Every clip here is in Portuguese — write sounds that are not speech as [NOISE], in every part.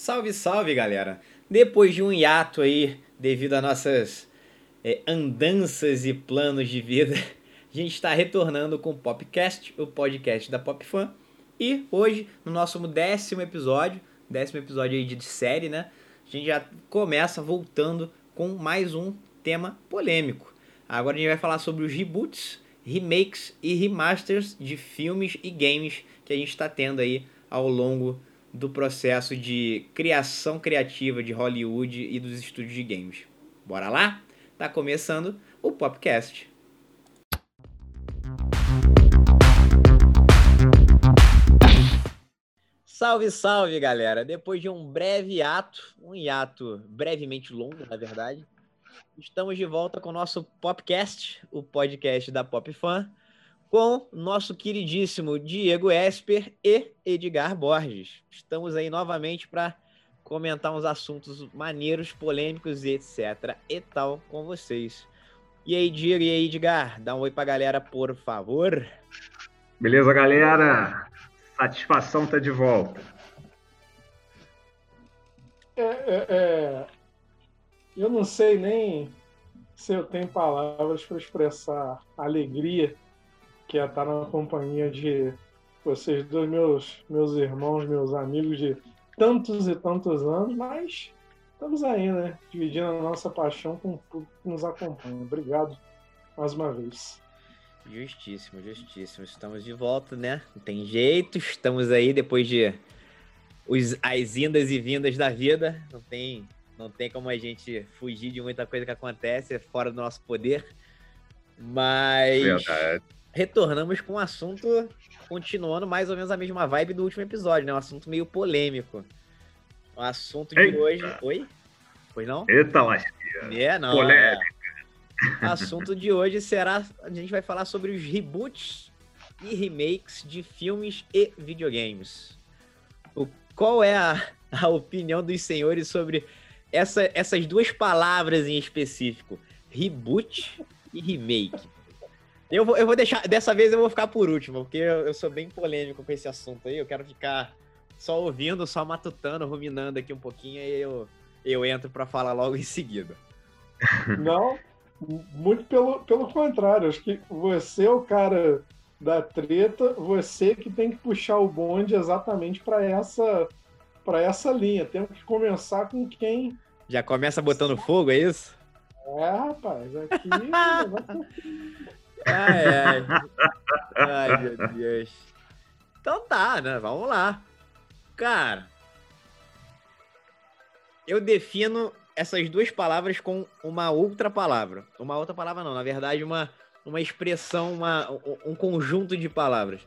Salve, salve, galera! Depois de um hiato aí, devido a nossas é, andanças e planos de vida, [LAUGHS] a gente está retornando com o Popcast, o podcast da Pop Fan. E hoje, no nosso décimo episódio, décimo episódio aí de série, né? A gente já começa voltando com mais um tema polêmico. Agora a gente vai falar sobre os reboots, remakes e remasters de filmes e games que a gente está tendo aí ao longo do processo de criação criativa de Hollywood e dos estúdios de games. Bora lá? Tá começando o Popcast. Salve, salve, galera! Depois de um breve ato, um hiato brevemente longo, na verdade, estamos de volta com o nosso Popcast, o podcast da Pop Fan, com nosso queridíssimo Diego Esper e Edgar Borges. Estamos aí novamente para comentar uns assuntos maneiros, polêmicos e etc. e tal com vocês. E aí, Diego e aí, Edgar, dá um oi pra galera, por favor. Beleza, galera? Satisfação tá de volta. É, é, é... Eu não sei nem se eu tenho palavras para expressar a alegria que é estar na companhia de vocês dois, meus, meus irmãos, meus amigos de tantos e tantos anos, mas estamos aí, né? Dividindo a nossa paixão com tudo que nos acompanha. Obrigado mais uma vez. Justíssimo, justíssimo. Estamos de volta, né? Não tem jeito, estamos aí depois de os, as indas e vindas da vida. Não tem, não tem como a gente fugir de muita coisa que acontece é fora do nosso poder. Mas. Verdade retornamos com um assunto continuando mais ou menos a mesma vibe do último episódio, né? Um assunto meio polêmico. O assunto de Eita. hoje. Oi? Pois não? Eita, lasqueira. É, não. Polêmica. É. [LAUGHS] O assunto de hoje será. A gente vai falar sobre os reboots e remakes de filmes e videogames. O, qual é a, a opinião dos senhores sobre essa, essas duas palavras em específico? Reboot e remake. Eu vou, eu vou deixar. Dessa vez eu vou ficar por último, porque eu, eu sou bem polêmico com esse assunto aí. Eu quero ficar só ouvindo, só matutando, ruminando aqui um pouquinho, e eu, eu entro para falar logo em seguida. [LAUGHS] Não, muito pelo, pelo contrário. Acho que você é o cara da treta, você que tem que puxar o bonde exatamente para essa para essa linha. Temos que começar com quem. Já começa botando fogo, é isso? É, rapaz, aqui. [LAUGHS] Ai, ai. ai, meu Deus. Então tá, né? Vamos lá. Cara, eu defino essas duas palavras com uma outra palavra. Uma outra palavra não, na verdade, uma, uma expressão, uma, um conjunto de palavras.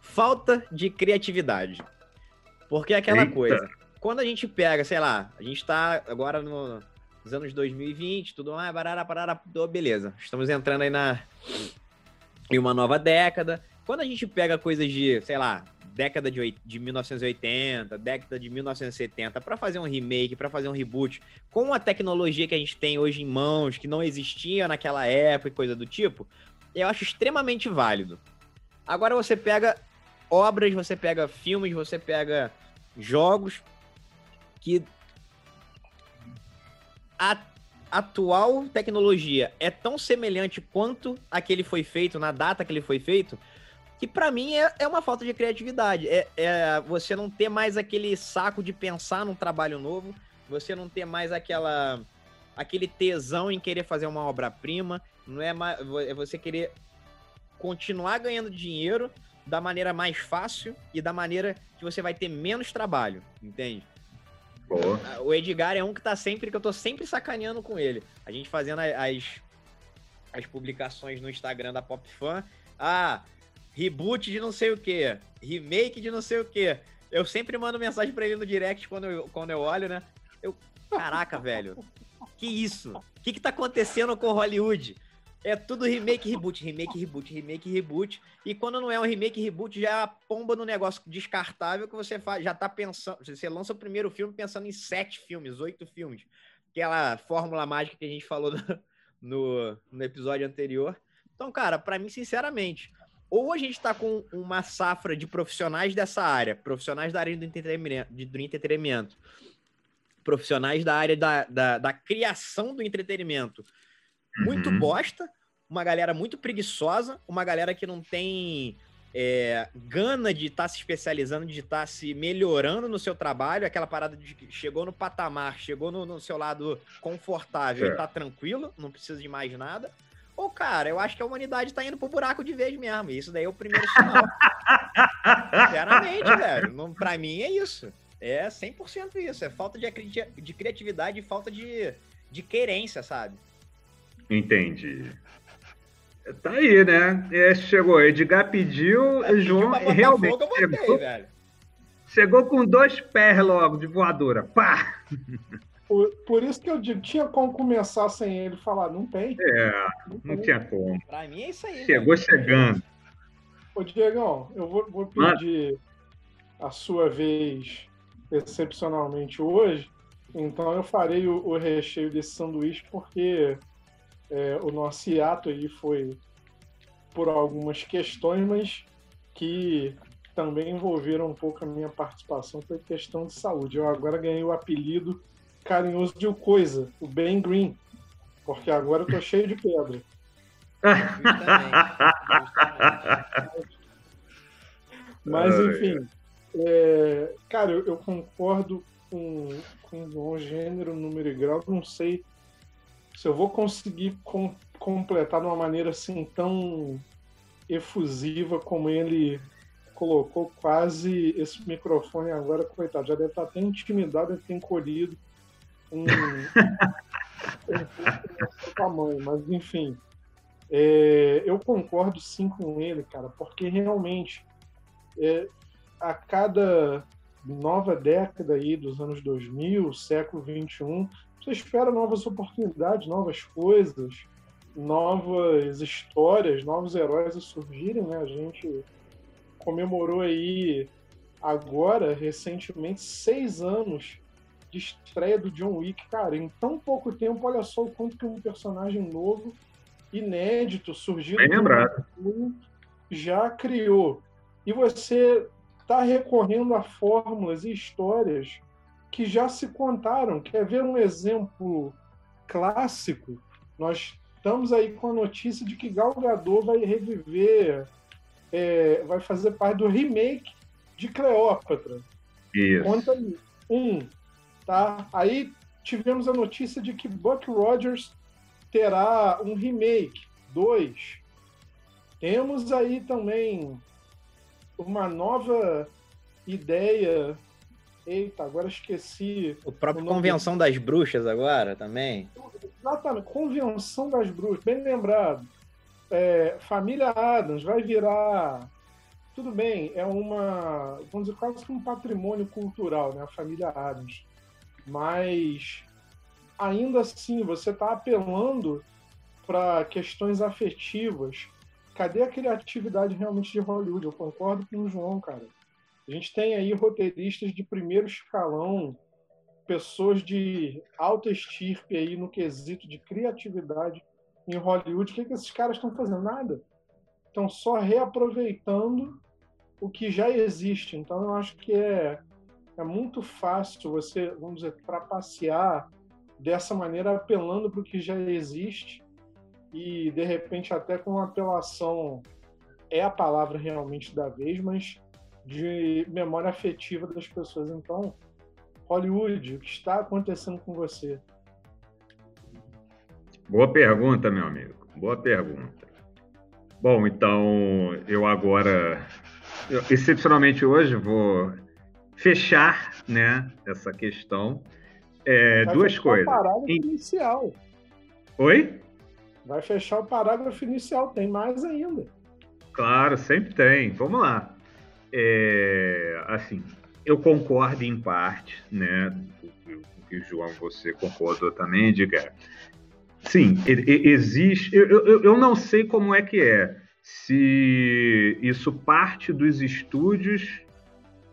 Falta de criatividade. Porque é aquela Eita. coisa. Quando a gente pega, sei lá, a gente tá agora no, nos anos 2020, tudo mais, barará, barará, beleza. Estamos entrando aí na em uma nova década. Quando a gente pega coisas de, sei lá, década de, de 1980, década de 1970, para fazer um remake, para fazer um reboot, com a tecnologia que a gente tem hoje em mãos, que não existia naquela época e coisa do tipo, eu acho extremamente válido. Agora você pega obras, você pega filmes, você pega jogos que a atual tecnologia é tão semelhante quanto a que ele foi feito, na data que ele foi feito, que para mim é, é uma falta de criatividade. É, é você não ter mais aquele saco de pensar num trabalho novo, você não ter mais aquela aquele tesão em querer fazer uma obra-prima, não é mais, é você querer continuar ganhando dinheiro da maneira mais fácil e da maneira que você vai ter menos trabalho, entende? O Edgar é um que tá sempre, que eu tô sempre sacaneando com ele. A gente fazendo as, as publicações no Instagram da Pop Fan. Ah, reboot de não sei o que, remake de não sei o que. Eu sempre mando mensagem para ele no direct quando eu, quando eu olho, né? Eu, caraca, velho. Que isso? O que que tá acontecendo com Hollywood? É tudo remake, reboot, remake, reboot, remake, reboot. E quando não é um remake, reboot, já é a pomba no negócio descartável que você faz, já tá pensando. Você lança o primeiro filme pensando em sete filmes, oito filmes. Aquela fórmula mágica que a gente falou [LAUGHS] no, no, episódio anterior. Então, cara, para mim, sinceramente, ou a gente está com uma safra de profissionais dessa área, profissionais da área do entretenimento, do entretenimento profissionais da área da, da, da criação do entretenimento muito uhum. bosta, uma galera muito preguiçosa, uma galera que não tem é, gana de estar tá se especializando, de estar tá se melhorando no seu trabalho, aquela parada de que chegou no patamar, chegou no, no seu lado confortável é. e tá tranquilo, não precisa de mais nada. Ou, cara, eu acho que a humanidade tá indo pro buraco de vez mesmo. Isso daí é o primeiro sinal. [LAUGHS] Sinceramente, velho. Não, pra mim é isso. É 100% isso. É falta de, de criatividade e falta de, de querência, sabe? Entendi. Tá aí, né? É, chegou, Edgar pediu, é, João realmente fogo, botei, chegou, velho. chegou com dois pés logo de voadora. Pá! Por, por, isso que eu digo, tinha como começar sem ele falar, não tem. É, não, não tinha como. Pra mim é isso aí. Chegou chegando. Ô, Diegão, eu vou, vou pedir a sua vez excepcionalmente hoje, então eu farei o, o recheio desse sanduíche porque é, o nosso hiato aí foi por algumas questões, mas que também envolveram um pouco a minha participação, foi questão de saúde. Eu agora ganhei o apelido carinhoso de Coisa, o Ben Green, porque agora eu tô [LAUGHS] cheio de pedra. Mas, enfim, é, cara, eu, eu, concordo com, com o gênero, número e grau. Não sei se eu vou conseguir com, completar de uma maneira assim tão efusiva como ele colocou quase esse microfone agora, coitado, já deve estar até intimidado, deve ter encolhido um, [LAUGHS] um tamanho, mas enfim. É, eu concordo sim com ele, cara, porque realmente é, a cada nova década aí dos anos 2000, século 21, você espera novas oportunidades, novas coisas, novas histórias, novos heróis a surgirem, né? A gente comemorou aí agora, recentemente, seis anos de estreia do John Wick. Cara, em tão pouco tempo, olha só o quanto que um personagem novo, inédito, surgido Bem lembrado. já criou. E você está recorrendo a fórmulas e histórias que já se contaram. Quer ver um exemplo clássico? Nós estamos aí com a notícia de que Gal Gadot vai reviver, é, vai fazer parte do remake de Cleópatra. Isso. Conta aí. Um, tá? Aí tivemos a notícia de que Buck Rogers terá um remake. Dois. Temos aí também uma nova ideia Eita, agora esqueci. O próprio o Convenção das Bruxas agora também. Exatamente, Convenção das Bruxas, bem lembrado. É, Família Adams vai virar. Tudo bem, é uma. Vamos dizer, quase que um patrimônio cultural, né? A família Adams. Mas ainda assim, você está apelando para questões afetivas. Cadê a criatividade realmente de Hollywood? Eu concordo com o João, cara. A gente tem aí roteiristas de primeiro escalão, pessoas de alta estirpe aí no quesito de criatividade em Hollywood. O que, é que esses caras estão fazendo? Nada. Estão só reaproveitando o que já existe. Então, eu acho que é, é muito fácil você, vamos dizer, trapacear dessa maneira, apelando para o que já existe e, de repente, até com uma apelação é a palavra realmente da vez, mas de memória afetiva das pessoas. Então, Hollywood, o que está acontecendo com você? Boa pergunta, meu amigo. Boa pergunta. Bom, então eu agora, eu, excepcionalmente hoje, vou fechar, né, essa questão. É, duas coisas. Parágrafo inicial. Oi? Vai fechar o parágrafo inicial. Tem mais ainda. Claro, sempre tem. Vamos lá é, assim, eu concordo em parte, né? O que João você concordou também, diga. Sim, existe. Eu, eu, eu não sei como é que é, se isso parte dos estúdios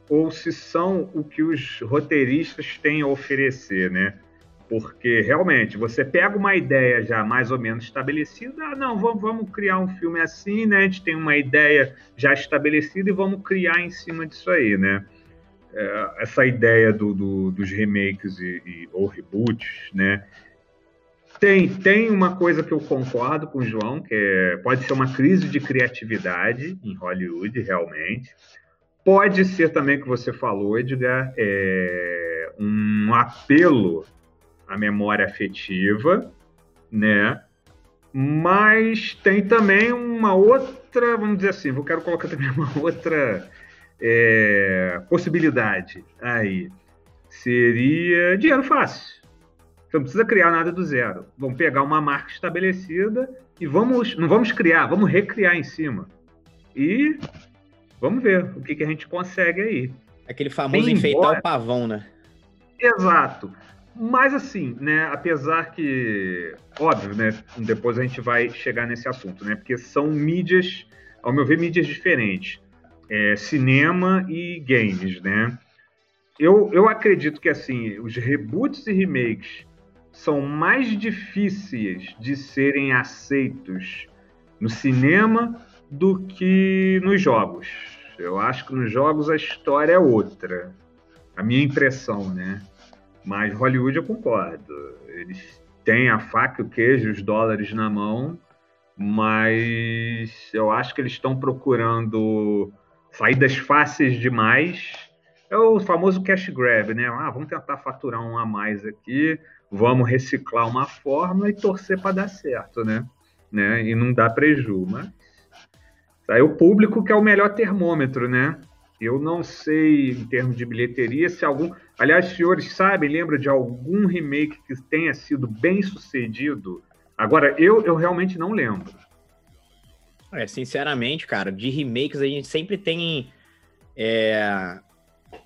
ou se são o que os roteiristas têm a oferecer, né? Porque realmente você pega uma ideia já mais ou menos estabelecida, ah, não, vamos, vamos criar um filme assim, né? A gente tem uma ideia já estabelecida e vamos criar em cima disso aí, né? É, essa ideia do, do, dos remakes e, e, ou reboots, né? Tem, tem uma coisa que eu concordo com o João, que é, pode ser uma crise de criatividade em Hollywood, realmente. Pode ser também, que você falou, Edgar, é, um apelo à memória afetiva, né? Mas tem também uma outra, vamos dizer assim, eu quero colocar também [LAUGHS] uma outra é, possibilidade aí. Seria dinheiro fácil. Você não precisa criar nada do zero. Vamos pegar uma marca estabelecida e vamos, não vamos criar, vamos recriar em cima. E vamos ver o que, que a gente consegue aí. Aquele famoso Bem enfeitar embora... o pavão, né? Exato. Mas assim, né, apesar que, óbvio, né, depois a gente vai chegar nesse assunto, né, porque são mídias, ao meu ver, mídias diferentes, é, cinema e games, né. Eu, eu acredito que, assim, os reboots e remakes são mais difíceis de serem aceitos no cinema do que nos jogos. Eu acho que nos jogos a história é outra. A minha impressão, né? Mas Hollywood eu concordo. Eles têm a faca, o queijo, os dólares na mão, mas eu acho que eles estão procurando saídas fáceis demais. É o famoso cash grab, né? Ah, vamos tentar faturar um a mais aqui, vamos reciclar uma fórmula e torcer para dar certo, né? né? E não dar prejuízo, mas aí o público que é o melhor termômetro, né? Eu não sei em termos de bilheteria se algum, aliás, senhores sabem, lembra de algum remake que tenha sido bem sucedido? Agora eu eu realmente não lembro. É, sinceramente, cara, de remakes a gente sempre tem é,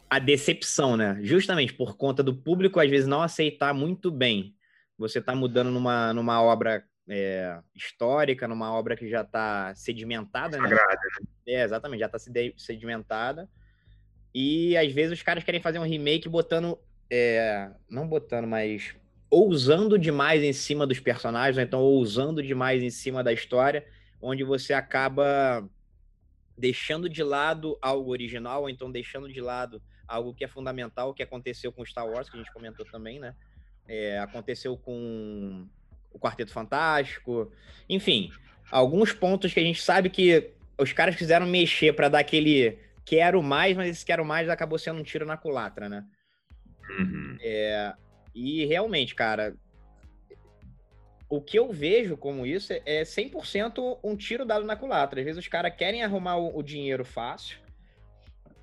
a decepção, né? Justamente por conta do público às vezes não aceitar muito bem. Você está mudando numa, numa obra é, histórica, numa obra que já está sedimentada, né? Sagrada, né? É, exatamente, já está sedimentada. E às vezes os caras querem fazer um remake botando. É, não botando, mas ousando demais em cima dos personagens, ou então ousando demais em cima da história, onde você acaba deixando de lado algo original, ou então deixando de lado algo que é fundamental, que aconteceu com Star Wars, que a gente comentou também, né? É, aconteceu com o Quarteto Fantástico, enfim, alguns pontos que a gente sabe que os caras quiseram mexer para dar aquele quero mais, mas esse quero mais acabou sendo um tiro na culatra, né? Uhum. É, e realmente, cara, o que eu vejo como isso é 100% um tiro dado na culatra. Às vezes os caras querem arrumar o, o dinheiro fácil,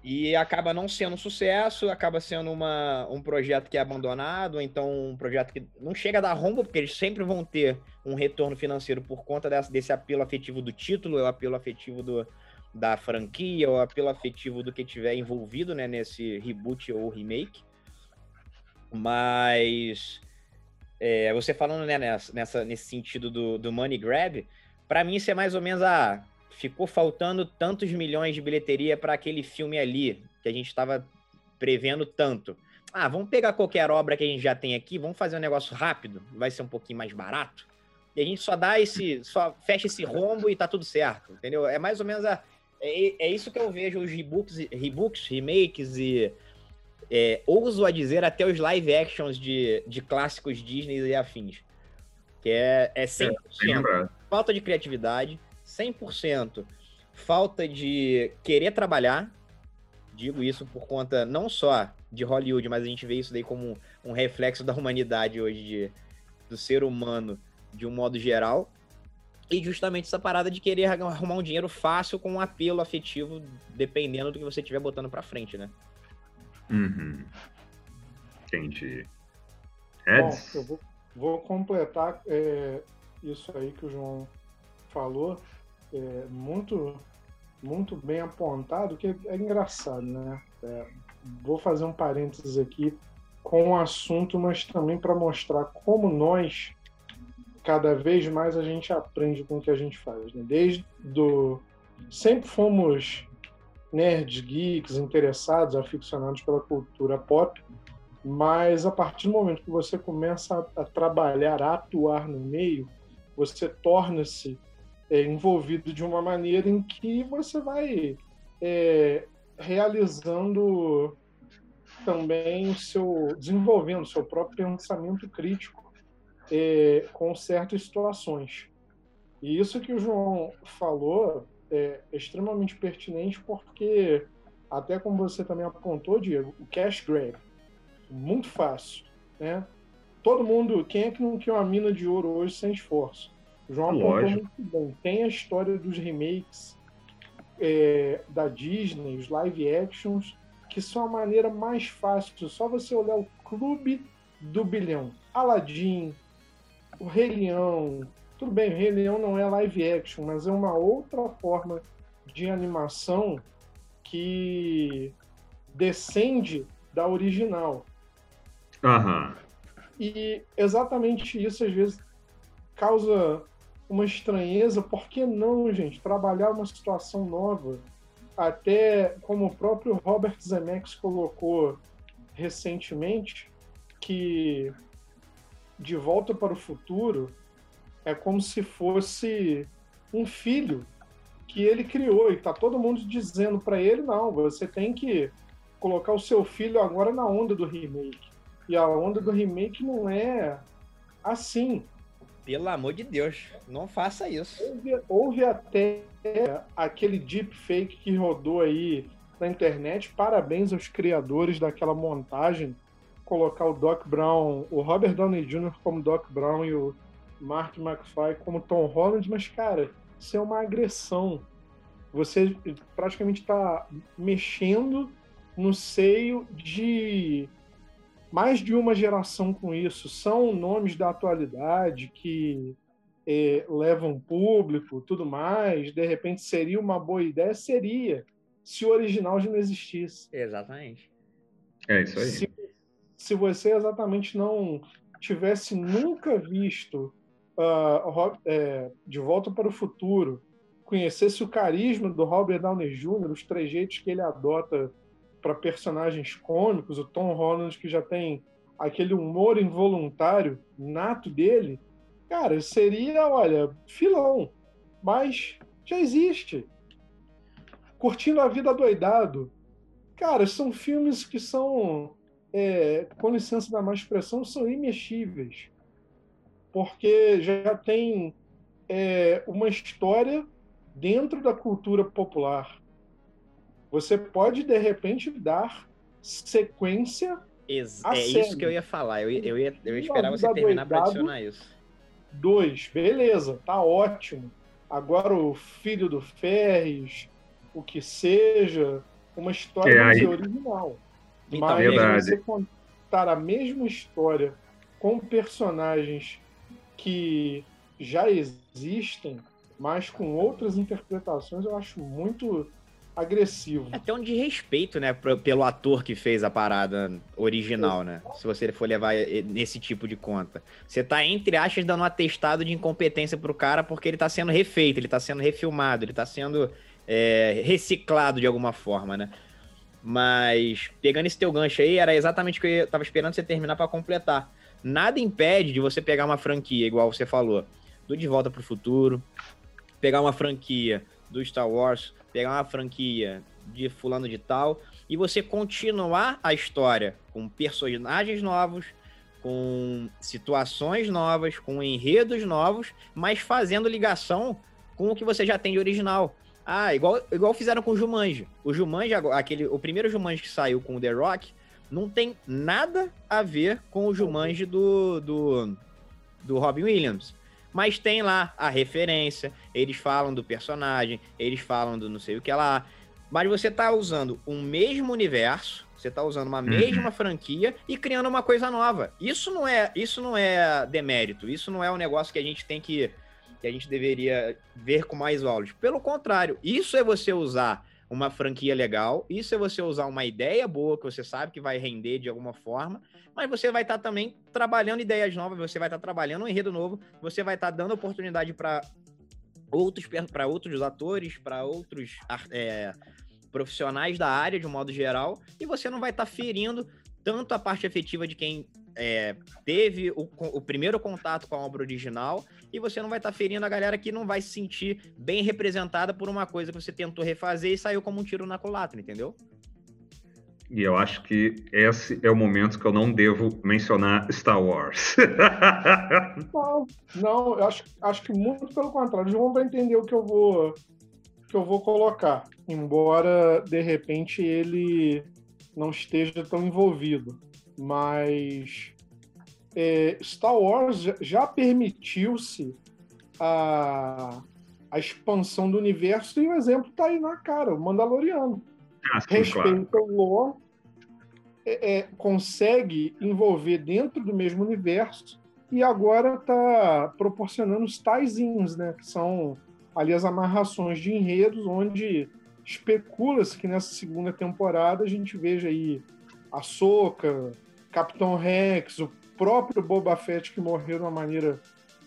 e acaba não sendo um sucesso, acaba sendo uma, um projeto que é abandonado, então um projeto que não chega a dar rombo, porque eles sempre vão ter um retorno financeiro por conta dessa, desse apelo afetivo do título, o apelo afetivo do, da franquia, o apelo afetivo do que tiver envolvido né, nesse reboot ou remake. Mas é, você falando né, nessa, nessa, nesse sentido do, do money grab, para mim isso é mais ou menos a. Ficou faltando tantos milhões de bilheteria para aquele filme ali, que a gente estava prevendo tanto. Ah, vamos pegar qualquer obra que a gente já tem aqui, vamos fazer um negócio rápido, vai ser um pouquinho mais barato. E a gente só dá esse, só fecha esse rombo e tá tudo certo, entendeu? É mais ou menos a, é, é isso que eu vejo os rebooks, rebooks remakes e é, ouso a dizer até os live actions de, de clássicos Disney e afins. Que é, é 100% é, falta de criatividade, 100% falta de querer trabalhar. Digo isso por conta não só de Hollywood, mas a gente vê isso daí como um reflexo [LAUGHS] da humanidade hoje, de, do ser humano de um modo geral. E justamente essa parada de querer arrumar um dinheiro fácil com um apelo afetivo, dependendo do que você estiver botando pra frente, né? Uhum. Entendi. Bom, eu vou, vou completar é, isso aí que o João falou é, muito, muito bem apontado, que é engraçado, né? É, vou fazer um parênteses aqui com o assunto, mas também para mostrar como nós, cada vez mais, a gente aprende com o que a gente faz. Né? Desde do... Sempre fomos nerds, geeks, interessados, aficionados pela cultura pop, mas a partir do momento que você começa a, a trabalhar, a atuar no meio, você torna-se é, envolvido de uma maneira em que você vai é, realizando também o seu desenvolvendo o seu próprio pensamento crítico é, com certas situações. E isso que o João falou é extremamente pertinente porque até como você também apontou, Diego, o cash grab, muito fácil, né? Todo mundo, quem é que não quer uma mina de ouro hoje sem esforço? O João apontou muito bem. Tem a história dos remakes é, da Disney, os live actions, que são a maneira mais fácil. Só você olhar o clube do bilhão. Aladdin, o Rei Leão. Tudo bem, o Rei Leão não é live action, mas é uma outra forma de animação que descende da original. Uhum. E exatamente isso às vezes causa uma estranheza. Por que não, gente, trabalhar uma situação nova? Até como o próprio Robert Zemeckis colocou recentemente, que De Volta para o Futuro é como se fosse um filho que ele criou e tá todo mundo dizendo para ele não, você tem que colocar o seu filho agora na onda do remake. E a onda do remake não é assim. Pelo amor de Deus, não faça isso. Houve, houve até aquele deepfake que rodou aí na internet. Parabéns aos criadores daquela montagem. Colocar o Doc Brown, o Robert Downey Jr. como Doc Brown e o Mark McFly como Tom Holland, mas, cara, isso é uma agressão. Você praticamente está mexendo no seio de mais de uma geração com isso. São nomes da atualidade que é, levam público, tudo mais. De repente seria uma boa ideia? Seria, se o original já não existisse. Exatamente. É isso aí. Se, se você exatamente não tivesse nunca visto uh, é, De Volta para o Futuro, conhecesse o carisma do Robert Downey Jr., os trejeitos que ele adota para personagens cômicos, o Tom Holland que já tem aquele humor involuntário nato dele, cara, seria, olha, filão, mas já existe. Curtindo a vida doidado. Cara, são filmes que são, é, com licença da má expressão, são imexíveis. Porque já tem é, uma história dentro da cultura popuar. Você pode, de repente, dar sequência. Ex é série. isso que eu ia falar. Eu, eu, ia, eu ia esperar você terminar para adicionar isso. Dois, beleza, tá ótimo. Agora o filho do Ferris, o que seja, uma história é, aí... original. Então, Mas verdade. você contar a mesma história com personagens que já existem, mas com outras interpretações, eu acho muito agressivo. É até um de respeito, né, pelo ator que fez a parada original, né? Se você for levar nesse tipo de conta. Você tá, entre aspas, dando um atestado de incompetência pro cara porque ele tá sendo refeito, ele tá sendo refilmado, ele tá sendo é, reciclado de alguma forma, né? Mas, pegando esse teu gancho aí, era exatamente o que eu tava esperando você terminar para completar. Nada impede de você pegar uma franquia, igual você falou, do De Volta pro Futuro, pegar uma franquia do Star Wars, pegar uma franquia de fulano de tal e você continuar a história com personagens novos, com situações novas, com enredos novos, mas fazendo ligação com o que você já tem de original. Ah, igual, igual fizeram com o Jumanji. O Jumanji, aquele, o primeiro Jumanji que saiu com o The Rock, não tem nada a ver com o Jumanji do, do, do Robin Williams. Mas tem lá a referência, eles falam do personagem, eles falam do não sei o que lá. Mas você tá usando o mesmo universo, você tá usando uma uhum. mesma franquia e criando uma coisa nova. Isso não é, isso não é demérito, isso não é um negócio que a gente tem que que a gente deveria ver com mais olhos. Pelo contrário, isso é você usar uma franquia legal, isso é você usar uma ideia boa que você sabe que vai render de alguma forma mas você vai estar tá também trabalhando ideias novas, você vai estar tá trabalhando um enredo novo, você vai estar tá dando oportunidade para outros para outros atores, para outros é, profissionais da área de um modo geral, e você não vai estar tá ferindo tanto a parte efetiva de quem é, teve o, o, primeiro contato com a obra original e você não vai estar tá ferindo a galera que não vai se sentir bem representada por uma coisa que você tentou refazer e saiu como um tiro na culatra, entendeu? E eu acho que esse é o momento que eu não devo mencionar Star Wars. [LAUGHS] não, não, eu acho, acho que muito pelo contrário. Eles vão entender o que eu vou que eu vou colocar, embora de repente ele não esteja tão envolvido. Mas é, Star Wars já permitiu-se a, a expansão do universo e o exemplo está aí na cara, o Mandaloriano. Ah, sim, Respeita claro. o lore, é, é, consegue envolver dentro do mesmo universo e agora está proporcionando os taizinhos, né? Que são ali as amarrações de enredos, onde especula-se que nessa segunda temporada a gente veja aí a Soca, Capitão Rex, o próprio Boba Fett que morreu de uma maneira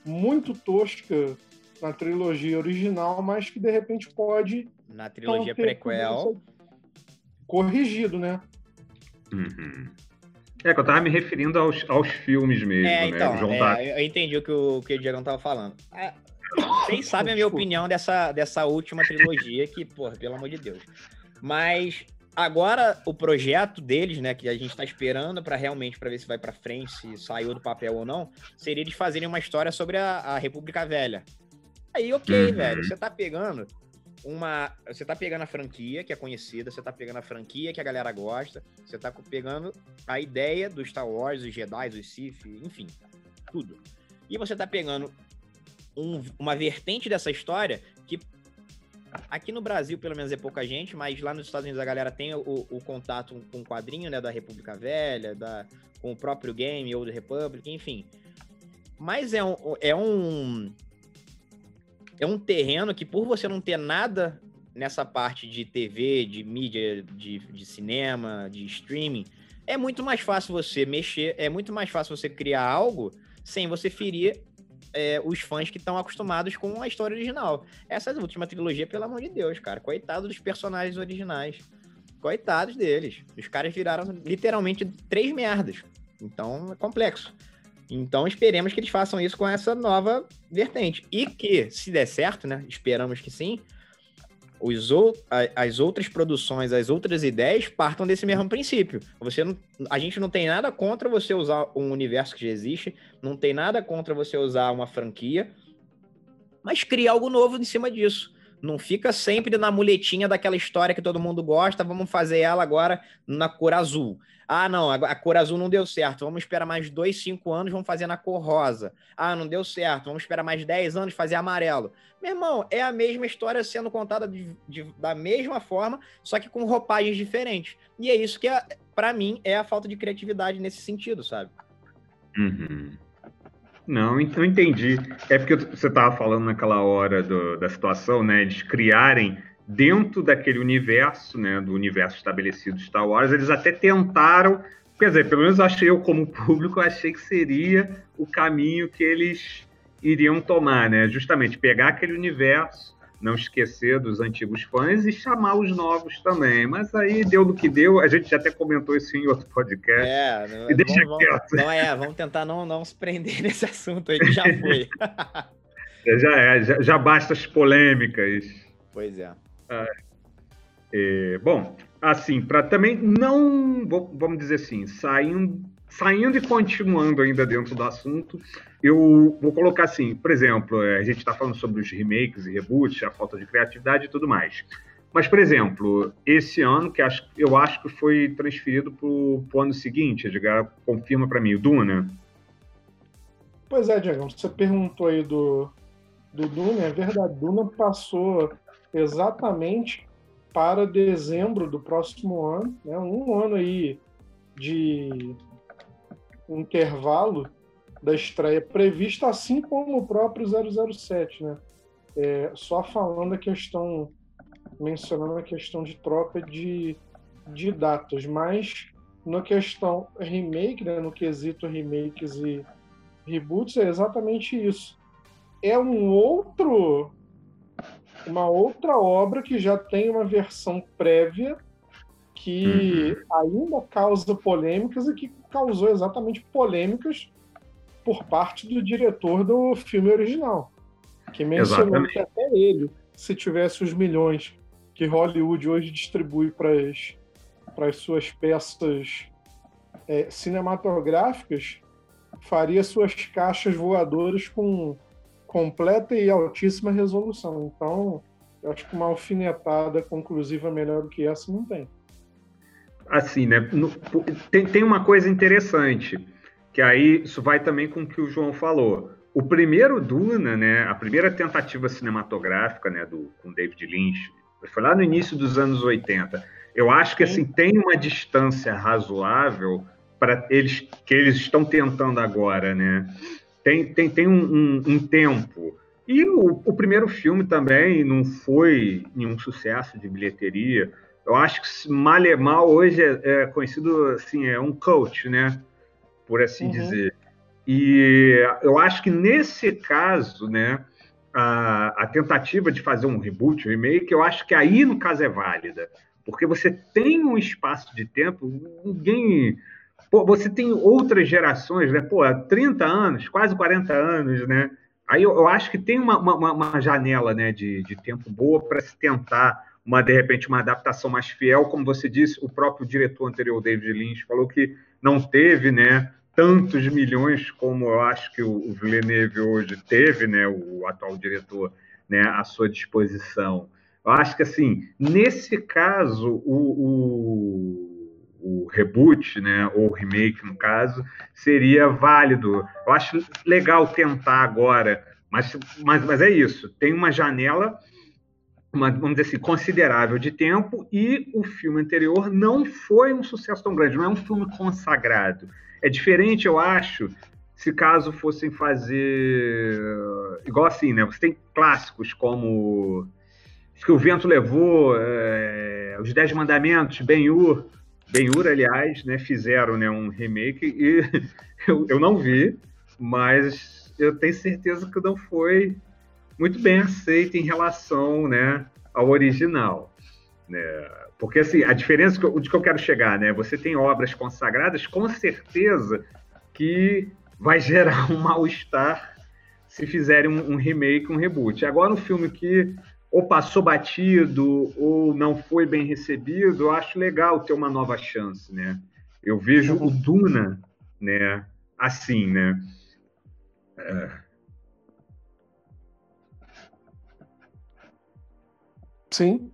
muito tosca na trilogia original, mas que de repente pode na trilogia prequel corrigido, né? Uhum. É, que eu tava me referindo aos, aos filmes mesmo, é, né? então, né? Tá... É, eu entendi o que o, que o Diego tava falando. É, vocês sabem a minha opinião dessa, dessa última trilogia, que, porra, pelo amor de Deus. Mas agora o projeto deles, né, que a gente tá esperando para realmente para ver se vai para frente, se saiu do papel ou não, seria de fazerem uma história sobre a, a República Velha. Aí, ok, uhum. velho, você tá pegando uma. Você tá pegando a franquia que é conhecida, você tá pegando a franquia que a galera gosta, você tá pegando a ideia do Star Wars, os Jedi, os Sith, enfim, tudo. E você tá pegando um, uma vertente dessa história que aqui no Brasil, pelo menos, é pouca gente, mas lá nos Estados Unidos a galera tem o, o contato com o quadrinho, né, da República Velha, da, com o próprio game, Old Republic, enfim. Mas é um, é um é um terreno que, por você não ter nada nessa parte de TV, de mídia, de, de cinema, de streaming, é muito mais fácil você mexer, é muito mais fácil você criar algo sem você ferir é, os fãs que estão acostumados com a história original. Essa última trilogia, pelo amor de Deus, cara. Coitado dos personagens originais. Coitados deles. Os caras viraram literalmente três merdas. Então é complexo. Então esperemos que eles façam isso com essa nova vertente. E que, se der certo, né? Esperamos que sim. Os as outras produções, as outras ideias partam desse mesmo princípio. Você não, a gente não tem nada contra você usar um universo que já existe, não tem nada contra você usar uma franquia, mas cria algo novo em cima disso. Não fica sempre na muletinha daquela história que todo mundo gosta, vamos fazer ela agora na cor azul. Ah, não, a cor azul não deu certo. Vamos esperar mais dois, cinco anos, vamos fazer na cor rosa. Ah, não deu certo. Vamos esperar mais dez anos, fazer amarelo. Meu irmão, é a mesma história sendo contada de, de, da mesma forma, só que com roupagens diferentes. E é isso que, é, para mim, é a falta de criatividade nesse sentido, sabe? Uhum. Não, então entendi. É porque você estava falando naquela hora do, da situação, né? De criarem dentro daquele universo, né, do universo estabelecido de Star Wars, eles até tentaram, quer dizer, pelo menos achei eu como público, achei que seria o caminho que eles iriam tomar, né, justamente pegar aquele universo, não esquecer dos antigos fãs e chamar os novos também. Mas aí deu do que deu, a gente já até comentou isso em outro podcast. É, não, e deixa vamos, quieto. Não é, vamos tentar não, não se prender [LAUGHS] nesse assunto aí que já foi. [LAUGHS] já é, já, já basta as polêmicas. Pois é. É, bom, assim, para também não, vamos dizer assim, saindo, saindo e continuando ainda dentro do assunto, eu vou colocar assim, por exemplo, é, a gente está falando sobre os remakes e reboots, a falta de criatividade e tudo mais. Mas, por exemplo, esse ano, que eu acho que foi transferido para o ano seguinte, Edgar, confirma para mim, o Duna. Pois é, Diego, você perguntou aí do, do Duna, é verdade, Duna passou exatamente para dezembro do próximo ano, né? um ano aí de intervalo da estreia prevista, assim como o próprio 007, né? É, só falando a questão, mencionando a questão de troca de, de datas, mas na questão remake, né, no quesito remakes e reboots, é exatamente isso. É um outro uma outra obra que já tem uma versão prévia que uhum. ainda causa polêmicas e que causou exatamente polêmicas por parte do diretor do filme original, que mencionou exatamente. que até ele, se tivesse os milhões que Hollywood hoje distribui para as, para as suas peças é, cinematográficas, faria suas caixas voadoras com completa e altíssima resolução. Então, eu acho que uma alfinetada conclusiva melhor do que essa não tem. Assim, né? No, tem, tem uma coisa interessante, que aí isso vai também com o que o João falou. O primeiro Duna, né, a primeira tentativa cinematográfica, né, do com David Lynch, foi lá no início dos anos 80. Eu acho que assim tem uma distância razoável para eles que eles estão tentando agora, né? Tem, tem, tem um, um, um tempo. E o, o, primeiro filme também não foi nenhum sucesso de bilheteria. Eu acho que Malemal hoje é, é, conhecido assim, é um coach, né? Por assim uhum. dizer. E eu acho que nesse caso, né, a, a, tentativa de fazer um reboot, um remake, eu acho que aí no caso é válida. Porque você tem um espaço de tempo, ninguém Pô, você tem outras gerações, né? Pô, 30 anos, quase 40 anos, né? Aí eu, eu acho que tem uma, uma, uma janela né, de, de tempo boa para se tentar uma, de repente, uma adaptação mais fiel, como você disse, o próprio diretor anterior, David Lynch, falou que não teve, né, tantos milhões como eu acho que o Villeneuve hoje teve, né, o atual diretor, né, à sua disposição. Eu acho que, assim, nesse caso, o, o o reboot, né, ou remake no caso, seria válido. Eu acho legal tentar agora, mas, mas, mas é isso. Tem uma janela, uma, vamos dizer assim, considerável de tempo e o filme anterior não foi um sucesso tão grande, não é um filme consagrado. É diferente, eu acho, se caso fossem fazer igual assim, né? Você tem clássicos como que o vento levou, é, os Dez Mandamentos, Ben-Hur, Ben-Hur, aliás, né, fizeram né, um remake e [LAUGHS] eu, eu não vi, mas eu tenho certeza que não foi muito bem aceito em relação né, ao original. Né? Porque assim, a diferença de que eu quero chegar, né? Você tem obras consagradas, com certeza que vai gerar um mal-estar se fizerem um, um remake, um reboot. Agora, um filme que ou passou batido ou não foi bem recebido, eu acho legal ter uma nova chance, né? Eu vejo o Duna, né, assim, né? É... Sim.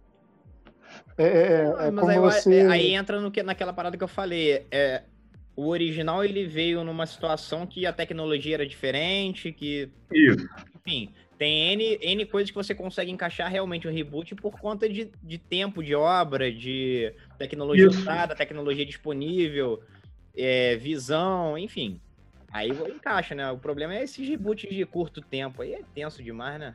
É, é, é, é mas aí, você... É, aí, entra no que, naquela parada que eu falei. É, o original ele veio numa situação que a tecnologia era diferente, que. Isso. Enfim, tem N, N coisas que você consegue encaixar realmente o reboot por conta de, de tempo de obra, de tecnologia Isso. usada, tecnologia disponível, é, visão, enfim. Aí encaixa, né? O problema é esses reboots de curto tempo. Aí é tenso demais, né?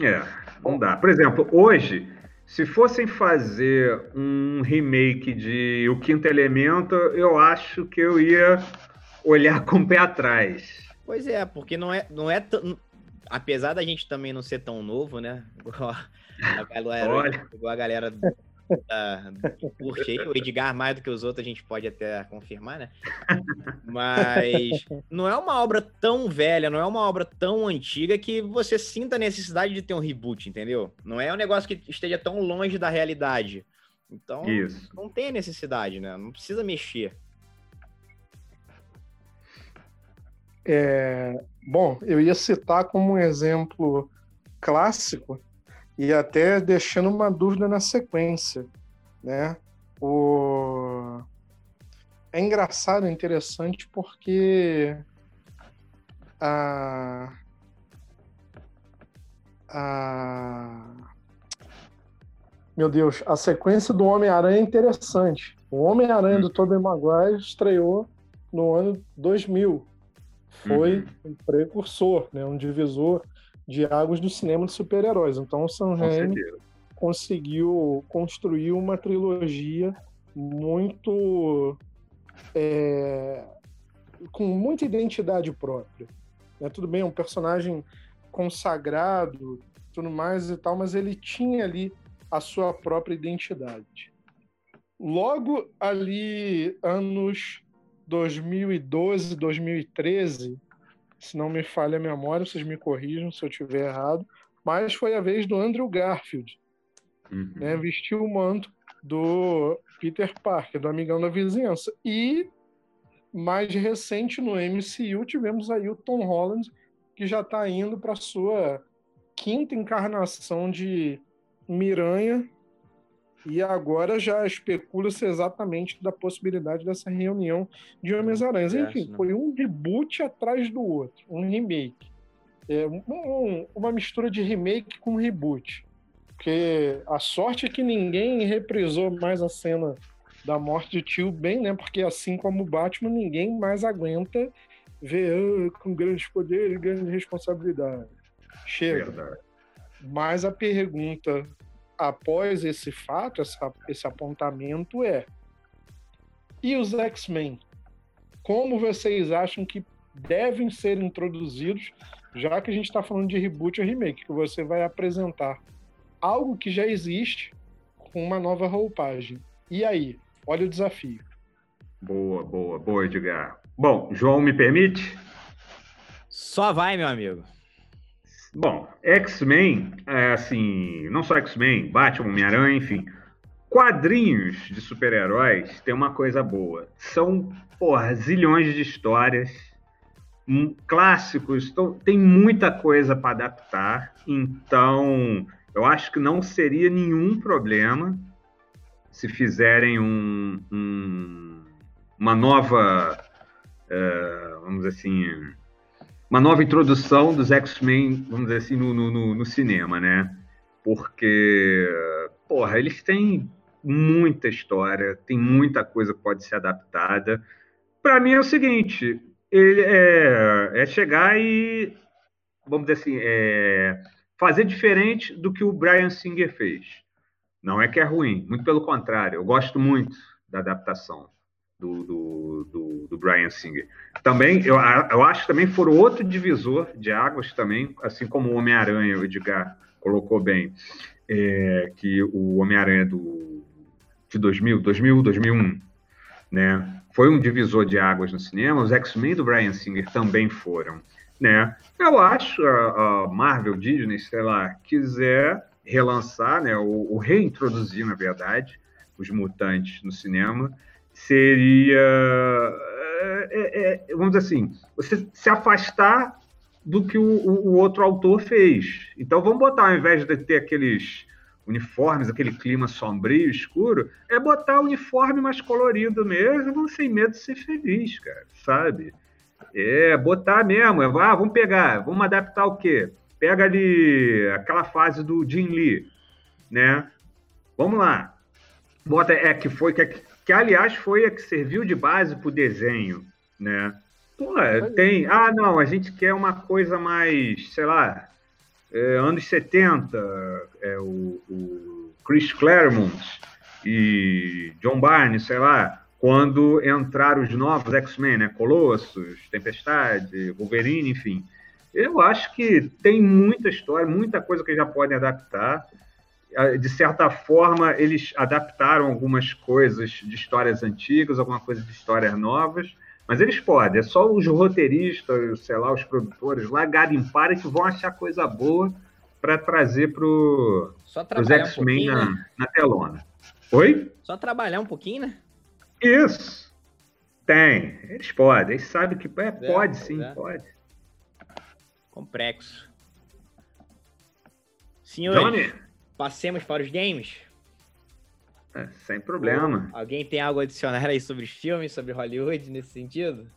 É, não dá. Por exemplo, hoje, se fossem fazer um remake de O Quinto Elemento, eu acho que eu ia olhar [LAUGHS] com o pé atrás. Pois é, porque não é, não é apesar da gente também não ser tão novo, né? [LAUGHS] Igual a galera, igual a galera da, do curte o Edgar mais do que os outros a gente pode até confirmar, né? Mas não é uma obra tão velha, não é uma obra tão antiga que você sinta a necessidade de ter um reboot, entendeu? Não é um negócio que esteja tão longe da realidade. Então, Isso. não tem necessidade, né? Não precisa mexer. É, bom, eu ia citar como um exemplo clássico e até deixando uma dúvida na sequência, né? O... É engraçado, é interessante porque a... a... Meu Deus, a sequência do Homem-Aranha é interessante. O Homem-Aranha do Tobey Maguire estreou no ano 2000, foi uhum. um precursor, né, um divisor de águas do cinema de super-heróis. Então o Sam Raimi conseguiu construir uma trilogia muito é, com muita identidade própria. Né? Tudo bem, é um personagem consagrado, tudo mais e tal, mas ele tinha ali a sua própria identidade. logo ali, anos 2012, 2013, se não me falha a memória, vocês me corrijam se eu estiver errado, mas foi a vez do Andrew Garfield. Uhum. Né, vestiu o manto do Peter Parker, do amigão da vizinhança. E mais recente no MCU tivemos aí o Tom Holland, que já está indo para sua quinta encarnação de Miranha. E agora já especula-se exatamente da possibilidade dessa reunião de Homens-Aranhas. Enfim, né? foi um reboot atrás do outro, um remake. É, um, uma mistura de remake com reboot. Porque a sorte é que ninguém reprisou mais a cena da morte de tio Ben, né? Porque assim como o Batman, ninguém mais aguenta ver ah, com grandes poderes e grandes responsabilidades. Chega. Verdade. Mas a pergunta após esse fato, essa, esse apontamento é: e os X-Men? Como vocês acham que devem ser introduzidos, já que a gente está falando de reboot ou remake, que você vai apresentar algo que já existe com uma nova roupagem. E aí? Olha o desafio. Boa, boa, boa, Edgar. Bom, João, me permite? Só vai, meu amigo. Bom, X-Men, é assim, não só X-Men, Batman, Homem-Aranha, enfim. Quadrinhos de super-heróis tem uma coisa boa. São, porra, zilhões de histórias, hum, clássicos, então, tem muita coisa para adaptar. Então, eu acho que não seria nenhum problema se fizerem um, um, uma nova, uh, vamos assim, uma nova introdução dos X-Men, vamos dizer assim, no, no, no, cinema, né? Porque, porra, eles têm muita história, tem muita coisa que pode ser adaptada. Para mim é o seguinte, ele é, é chegar e, vamos dizer assim, é, fazer diferente do que o Brian Singer fez. Não é que é ruim, muito pelo contrário, eu gosto muito da adaptação do, do, do, Brian Singer. Também, eu, eu acho que também foram outro divisor de águas também, assim como o Homem-Aranha, o Edgar colocou bem, é, que o Homem-Aranha do, de 2000, 2000, 2001, né, foi um divisor de águas no cinema, os X-Men do Brian Singer também foram né? Eu acho a, a, Marvel, Disney, sei lá, quiser relançar, né, ou, ou, reintroduzir, na verdade, os mutantes no cinema, seria, é, é, é vamos dizer assim, você se afastar do que o, o, outro autor fez. Então vamos botar, ao invés de ter aqueles uniformes, aquele clima sombrio, escuro, é botar o uniforme mais colorido mesmo, sem medo de ser feliz, cara, sabe? É, botar mesmo. É, ah, vamos pegar, vamos adaptar o quê? Pega ali aquela fase do Jim Lee, né? Vamos lá. Bota, é, que foi, que, que aliás foi a que serviu de base para o desenho, né? Pô, tem. Ah, não, a gente quer uma coisa mais, sei lá, é, anos 70, é, o, o Chris Claremont e John Barney, sei lá, quando entraram os novos X-Men, né? Colossus, Tempestade, Wolverine, enfim. Eu acho que tem muita história, muita coisa que já podem adaptar. De certa forma, eles adaptaram algumas coisas de histórias antigas, alguma coisa de histórias novas, mas eles podem. É só os roteiristas, sei lá, os produtores lá garimparem que vão achar coisa boa para trazer para os X-Men um na, né? na telona. Oi? Só trabalhar um pouquinho, né? Isso. Tem. Eles podem. Eles sabem que é, pode é, sim, é. pode. Complexo. Senhores, Johnny. Passemos para os games. É, sem problema. alguém tem algo a adicionar aí sobre os filmes, sobre Hollywood nesse sentido?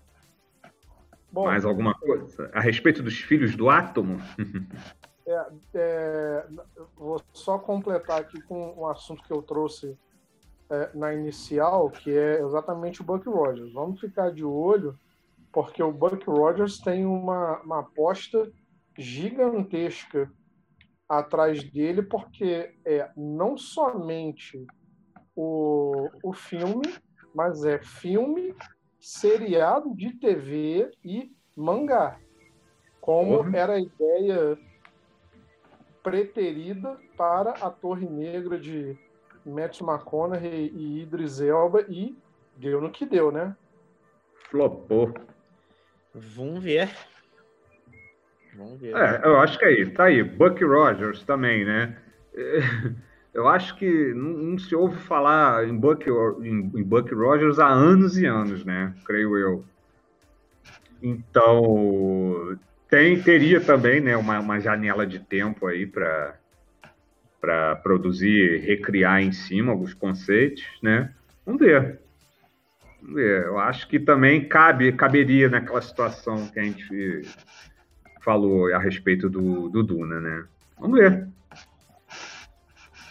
Bom, Mais alguma coisa? A respeito dos filhos do átomo? [LAUGHS] é, é, vou só completar aqui com um assunto que eu trouxe é, na inicial, que é exatamente o Buck Rogers. Vamos ficar de olho, porque o Buck Rogers tem uma, uma aposta gigantesca atrás dele, porque é não somente o, o filme, mas é filme, seriado de TV e mangá. Como uhum. era a ideia preterida para a Torre Negra de Matt McConaughey e Idris Elba e deu no que deu, né? Flopou. Vamos ver. Vamos ver. É, eu acho que aí, tá aí. Buck Rogers também, né? [LAUGHS] Eu acho que não, não se ouve falar em Buck, em, em Buck Rogers há anos e anos, né? Creio eu. Então, tem, teria também né, uma, uma janela de tempo aí para para produzir, recriar em cima alguns conceitos, né? Vamos ver. Vamos ver. Eu acho que também cabe, caberia naquela situação que a gente falou a respeito do, do Duna, né? Vamos ver.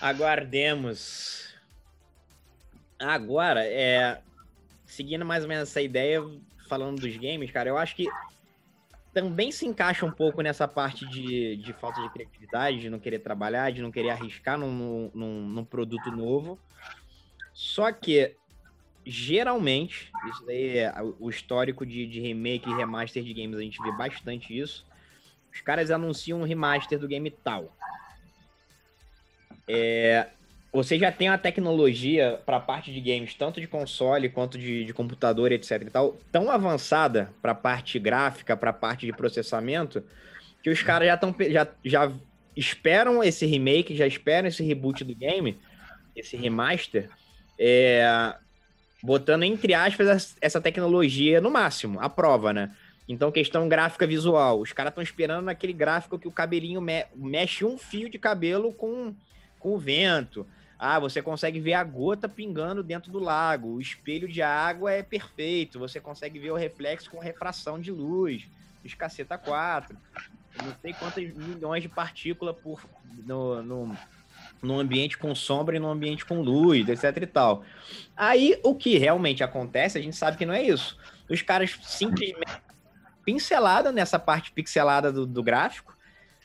Aguardemos. Agora, é, seguindo mais ou menos essa ideia, falando dos games, cara, eu acho que também se encaixa um pouco nessa parte de, de falta de criatividade, de não querer trabalhar, de não querer arriscar num, num, num produto novo. Só que, geralmente, isso daí é o histórico de, de remake e remaster de games, a gente vê bastante isso. Os caras anunciam um remaster do game tal. É, você já tem a tecnologia para a parte de games, tanto de console quanto de, de computador, etc e tal, tão avançada para a parte gráfica, para a parte de processamento, que os caras já estão já, já esperam esse remake, já esperam esse reboot do game, esse remaster, é, botando entre aspas essa tecnologia no máximo, a prova, né? Então, questão gráfica visual. Os caras estão esperando naquele gráfico que o cabelinho me mexe um fio de cabelo com, com o vento. Ah, você consegue ver a gota pingando dentro do lago. O espelho de água é perfeito. Você consegue ver o reflexo com refração de luz. Os caceta 4. Não sei quantas milhões de partículas por, no, no, no ambiente com sombra e no ambiente com luz, etc e tal. Aí, o que realmente acontece, a gente sabe que não é isso. Os caras simplesmente pincelada nessa parte pixelada do, do gráfico.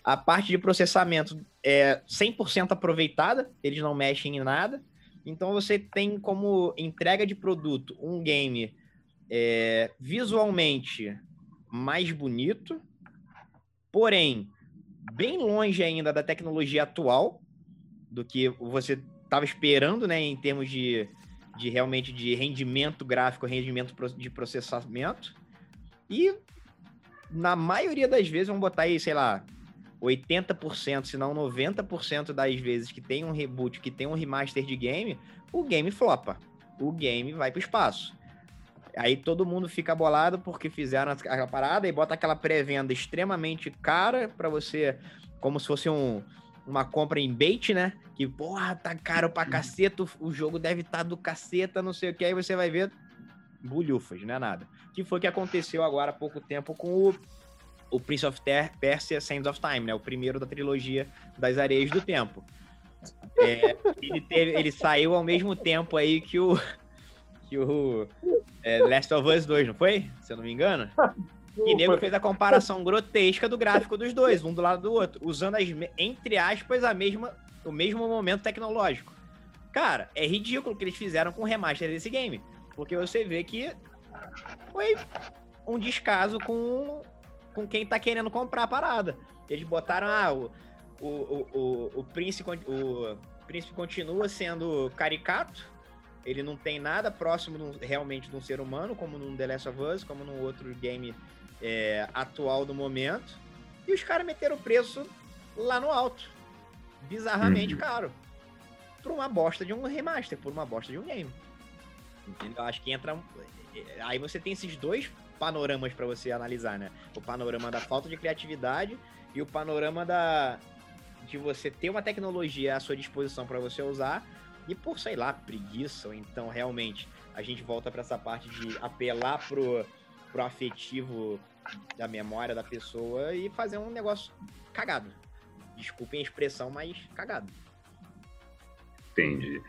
A parte de processamento é 100% aproveitada, eles não mexem em nada. Então você tem como entrega de produto um game é, visualmente mais bonito, porém bem longe ainda da tecnologia atual do que você estava esperando, né, em termos de, de realmente de rendimento gráfico, rendimento de processamento. E na maioria das vezes, vamos botar aí, sei lá, 80%, se não 90% das vezes que tem um reboot, que tem um remaster de game, o game flopa. O game vai pro espaço. Aí todo mundo fica bolado porque fizeram aquela parada e bota aquela pré-venda extremamente cara para você, como se fosse um, uma compra em bait, né? Que, porra, tá caro pra caceta, o jogo deve estar tá do caceta, não sei o que. Aí você vai ver, bulhufas, não é nada. Que foi o que aconteceu agora há pouco tempo com o, o Prince of Persia Sands of Time, né? O primeiro da trilogia das Areias do Tempo. É, ele, teve, ele saiu ao mesmo tempo aí que o, que o é, Last of Us 2, não foi? Se eu não me engano. E nego fez a comparação grotesca do gráfico dos dois, um do lado do outro, usando as, entre aspas, a mesma, o mesmo momento tecnológico. Cara, é ridículo o que eles fizeram com o remaster desse game. Porque você vê que foi um descaso com, com quem tá querendo comprar a parada. Eles botaram, ah, o, o, o, o, príncipe, o príncipe continua sendo caricato, ele não tem nada próximo realmente de um ser humano, como num The Last of Us, como num outro game é, atual do momento. E os caras meteram o preço lá no alto. Bizarramente uhum. caro. Por uma bosta de um remaster, por uma bosta de um game. Entendeu? Acho que entra. Aí você tem esses dois panoramas para você analisar, né? O panorama da falta de criatividade e o panorama da de você ter uma tecnologia à sua disposição para você usar e por, sei lá, preguiça, ou então realmente a gente volta para essa parte de apelar pro, pro afetivo da memória da pessoa e fazer um negócio cagado. Desculpem a expressão, mas cagado. Entendi.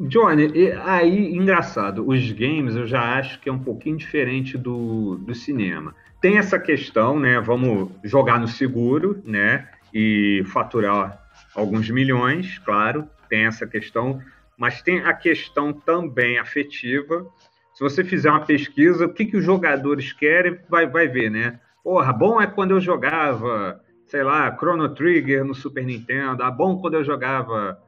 Johnny, aí, engraçado, os games eu já acho que é um pouquinho diferente do, do cinema. Tem essa questão, né? Vamos jogar no seguro, né? E faturar alguns milhões, claro, tem essa questão, mas tem a questão também afetiva. Se você fizer uma pesquisa, o que, que os jogadores querem, vai, vai ver, né? Porra, bom é quando eu jogava, sei lá, Chrono Trigger no Super Nintendo, ah, bom quando eu jogava.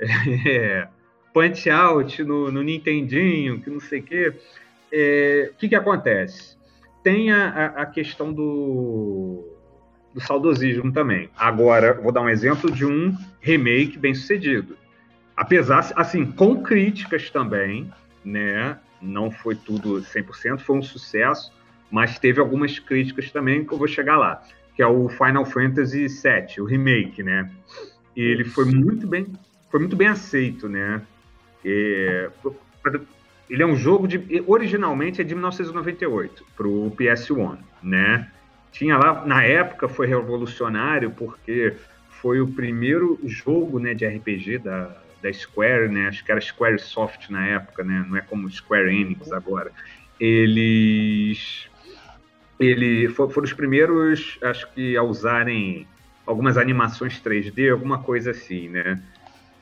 [LAUGHS] É, punch out no, no Nintendinho, que não sei o quê. É, o que, que acontece? Tem a, a questão do, do saudosismo também. Agora, vou dar um exemplo de um remake bem sucedido. Apesar, assim, com críticas também, né? Não foi tudo 100%, foi um sucesso, mas teve algumas críticas também que eu vou chegar lá, que é o Final Fantasy VII, o remake, né? E ele foi muito bem, foi muito bem aceito, né? É, ele é um jogo de. Originalmente é de 1998, para o PS1, né? Tinha lá, na época foi revolucionário, porque foi o primeiro jogo né, de RPG da, da Square, né? Acho que era Square Soft na época, né? Não é como Square Enix agora. Eles. Ele foram os primeiros, acho que, a usarem algumas animações 3D, alguma coisa assim, né?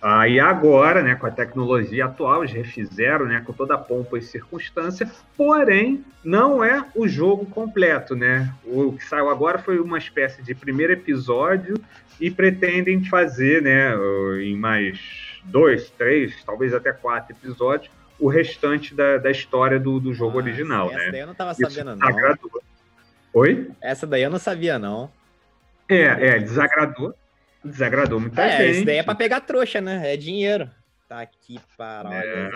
Ah, e agora, né, com a tecnologia atual, eles refizeram né, com toda a pompa e circunstância, porém, não é o jogo completo. Né? O que saiu agora foi uma espécie de primeiro episódio e pretendem fazer, né, em mais dois, três, talvez até quatro episódios, o restante da, da história do, do jogo ah, original. Essa né? daí eu não estava sabendo, não. Agradou. Oi? Essa daí eu não sabia, não. É, é, desagradou. Desagradou muita é, gente. Isso daí é pra pegar trouxa, né? É dinheiro. Tá aqui para. É.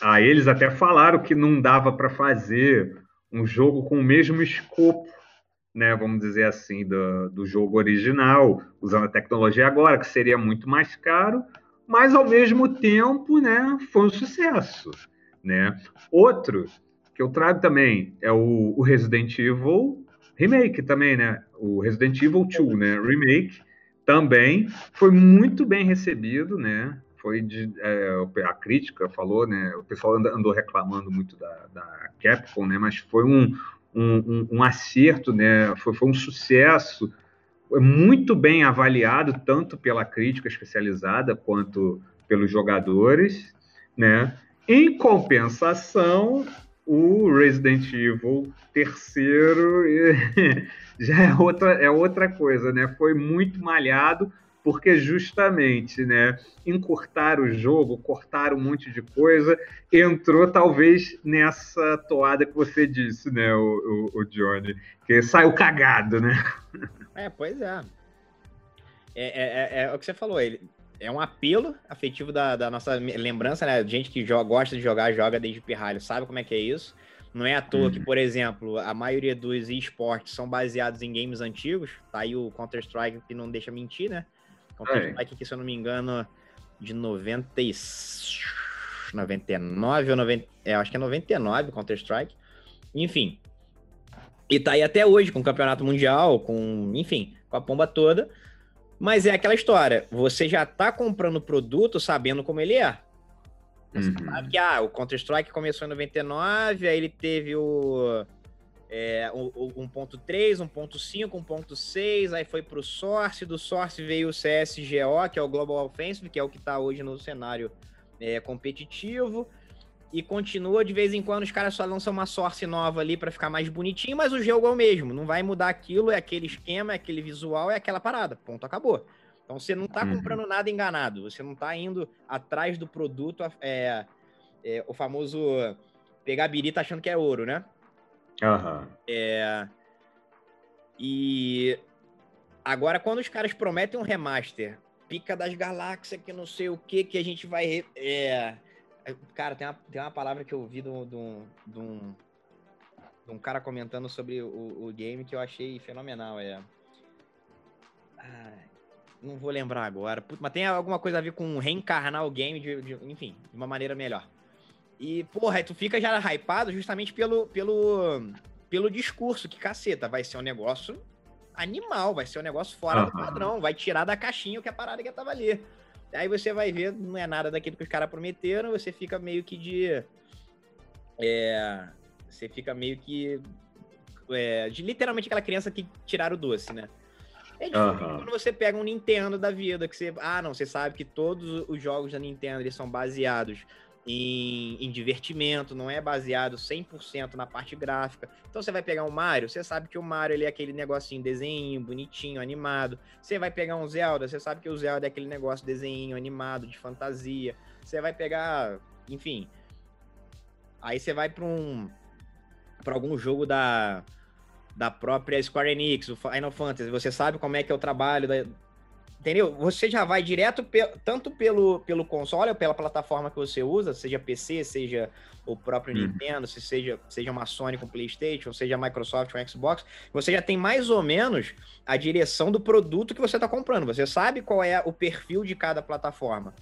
Aí eles até falaram que não dava para fazer um jogo com o mesmo escopo, né? Vamos dizer assim, do, do jogo original, usando a tecnologia agora, que seria muito mais caro, mas ao mesmo tempo, né? Foi um sucesso, né? Outro que eu trago também é o, o Resident Evil Remake também, né? O Resident Evil 2, né? Remake também foi muito bem recebido, né? Foi de, é, a crítica falou, né? O pessoal andou reclamando muito da, da Capcom, né? Mas foi um, um, um, acerto, né? Foi, foi um sucesso, muito bem avaliado tanto pela crítica especializada quanto pelos jogadores, né? Em compensação, o Resident Evil terceiro [LAUGHS] já é outra, é outra coisa, né? Foi muito malhado, porque justamente, né, encurtar o jogo, cortar um monte de coisa, entrou talvez nessa toada que você disse, né, o, o, o Johnny, que saiu cagado, né? É, pois é. É, é, é, é o que você falou, ele é um apelo afetivo da, da nossa lembrança, né? Gente que joga, gosta de jogar, joga desde pirralho, sabe como é que é isso. Não é à toa uhum. que, por exemplo, a maioria dos esportes são baseados em games antigos. Tá aí o Counter-Strike que não deixa mentir, né? Counter-Strike, que se eu não me engano, de 90 e... 99 ou 90. É, acho que é 99 o Counter-Strike. Enfim. E tá aí até hoje com o campeonato mundial, com. Enfim, com a pomba toda. Mas é aquela história. Você já tá comprando o produto sabendo como ele é. Você uhum. sabe que ah, o Counter-Strike começou em 99, aí ele teve o, é, o, o 1.3, 1.5, 1.6, aí foi pro Source, do Source veio o CSGO, que é o Global Offensive, que é o que está hoje no cenário é, competitivo, e continua, de vez em quando os caras só lançam uma Source nova ali para ficar mais bonitinho, mas o jogo é o mesmo, não vai mudar aquilo, é aquele esquema, é aquele visual, é aquela parada, ponto, acabou. Então você não está uhum. comprando nada enganado, você não está indo atrás do produto, é, é, o famoso pegar birita achando que é ouro, né? Uhum. É, e agora, quando os caras prometem um remaster, pica das galáxias, que não sei o que, que a gente vai. É... Cara, tem uma, tem uma palavra que eu ouvi de um, de um, cara comentando sobre o, o, game que eu achei fenomenal. É. Ah, não vou lembrar agora. Mas tem alguma coisa a ver com reencarnar o game, de, de, enfim, de uma maneira melhor. E, porra, tu fica já hypado justamente pelo, pelo, pelo discurso, que caceta, vai ser um negócio animal, vai ser um negócio fora uhum. do padrão, vai tirar da caixinha o que a parada que tava ali. Aí você vai ver, não é nada daquilo que os caras prometeram, você fica meio que de. É, você fica meio que. É, de literalmente aquela criança que tiraram o doce, né? É diferente uhum. quando você pega um Nintendo da vida, que você. Ah, não, você sabe que todos os jogos da Nintendo eles são baseados em, em, divertimento, não é baseado 100% na parte gráfica. Então você vai pegar um Mario, você sabe que o Mario ele é aquele negocinho, desenho, bonitinho, animado. Você vai pegar um Zelda, você sabe que o Zelda é aquele negócio, desenho, animado, de fantasia. Você vai pegar, enfim. Aí você vai para um para algum jogo da da própria Square Enix, o Final Fantasy, você sabe como é que é o trabalho da, Entendeu? Você já vai direto pe tanto pelo, pelo console ou pela plataforma que você usa, seja PC, seja o próprio uhum. Nintendo, se seja, seja uma Sony com PlayStation, seja a Microsoft com Xbox, você já tem mais ou menos a direção do produto que você está comprando. Você sabe qual é o perfil de cada plataforma.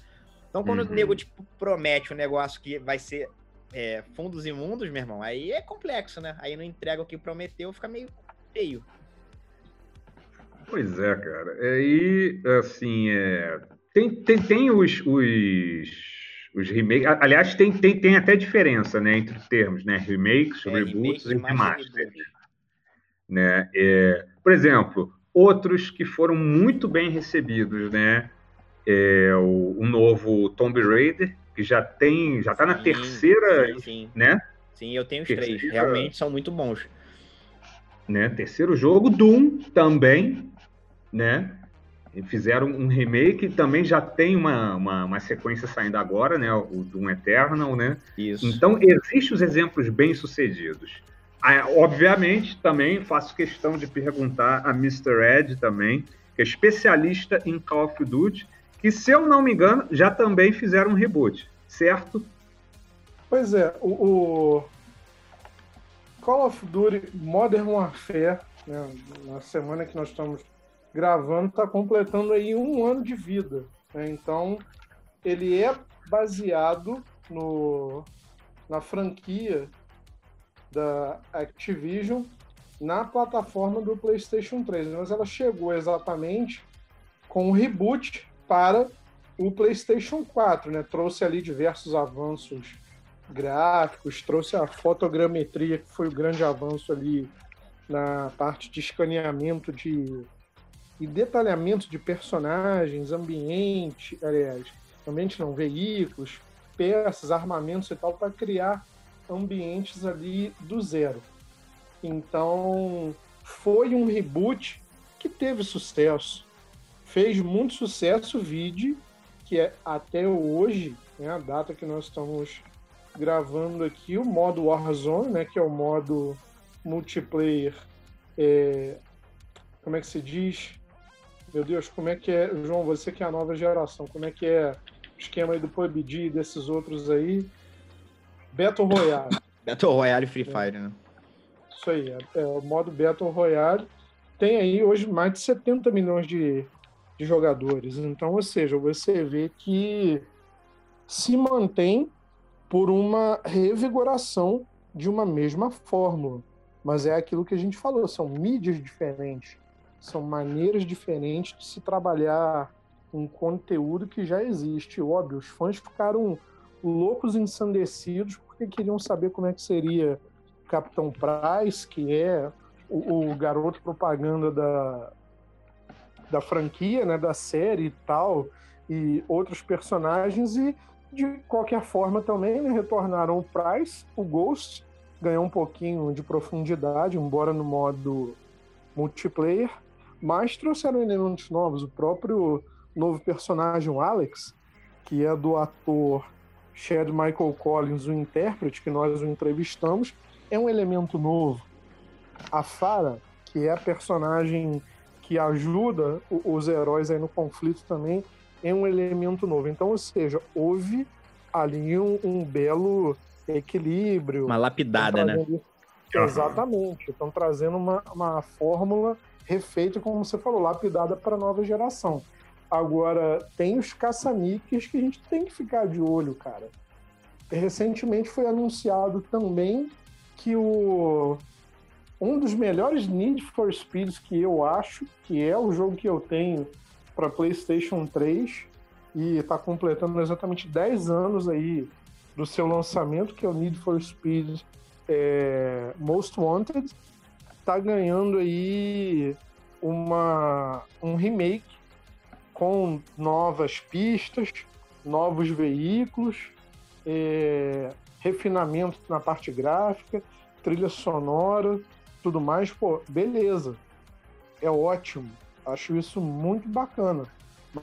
Então, quando uhum. o nego tipo, promete um negócio que vai ser é, fundos imundos, meu irmão, aí é complexo, né? Aí não entrega o que prometeu, fica meio feio. Pois é, cara. É, e, assim, é... tem, tem, tem os, os, os remakes. Aliás, tem, tem, tem até diferença né, entre os termos, né? Remakes, é, reboots remake, e remasters. Né? É, por exemplo, outros que foram muito bem recebidos, né? É, o, o novo Tomb Raider, que já tem, já está na terceira, sim, sim. né? Sim, eu tenho os terceira, três. Realmente são muito bons. Né? Terceiro jogo, Doom também, né? E fizeram um remake, também já tem uma, uma, uma, sequência saindo agora, né? O Doom Eternal, né? Isso. Então, existem os exemplos bem-sucedidos. Ah, obviamente, também faço questão de perguntar a Mr. Ed também, que é especialista em Call of Duty, que, se eu não me engano, já também fizeram um reboot, certo? Pois é, o, o Call of Duty Modern Warfare, né, na semana que nós estamos gravando, está completando aí um ano de vida. Né? Então, ele é baseado no, na franquia da Activision na plataforma do PlayStation 3, mas ela chegou exatamente com um reboot para o PlayStation 4, né? Trouxe ali diversos avanços gráficos, trouxe a fotogrametria, que foi o grande avanço ali na parte de escaneamento de e detalhamento de personagens, ambiente, aliás, ambiente não, veículos, peças, armamentos e tal, para criar ambientes ali do zero. Então, foi um reboot que teve sucesso, fez muito sucesso, vide que é até hoje, né, a data que nós estamos gravando aqui, o modo Warzone, né, que é o modo multiplayer, é, como é que se diz? Meu Deus, como é que é, João, você que é a nova geração, como é que é o esquema aí do PUBG e desses outros aí? Battle Royale. Battle Royale Free Fire, né? Isso aí, é, é, o modo Battle Royale. Tem aí hoje mais de 70 milhões de, de jogadores. Então, ou seja, você vê que se mantém por uma revigoração de uma mesma fórmula. Mas é aquilo que a gente falou, são mídias diferentes são maneiras diferentes de se trabalhar um conteúdo que já existe. Óbvio, os fãs ficaram loucos ensandecidos porque queriam saber como é que seria Capitão Price, que é o, o garoto propaganda da, da franquia, né, da série e tal, e outros personagens, e de qualquer forma também né, retornaram o Price, o Ghost, ganhou um pouquinho de profundidade, embora no modo multiplayer, mas trouxeram elementos novos. O próprio novo personagem, o Alex, que é do ator Chad Michael Collins, o intérprete, que nós o entrevistamos, é um elemento novo. A Farah, que é a personagem que ajuda os heróis aí no conflito também, é um elemento novo. Então, ou seja, houve ali um, um belo equilíbrio. Uma lapidada, né? Exatamente. Estão trazendo uma, uma fórmula refeita, como você falou, lapidada para a nova geração. Agora, tem os caça-níqueis que a gente tem que ficar de olho, cara. Recentemente foi anunciado também que o um dos melhores Need for Speeds que eu acho, que é o jogo que eu tenho para PlayStation 3 e está completando exatamente 10 anos aí do seu lançamento, que é o Need for Speed é, Most Wanted, tá ganhando aí uma, um remake com novas pistas, novos veículos é, refinamento na parte gráfica, trilha sonora, tudo mais, pô, beleza. É ótimo. Acho isso muito bacana.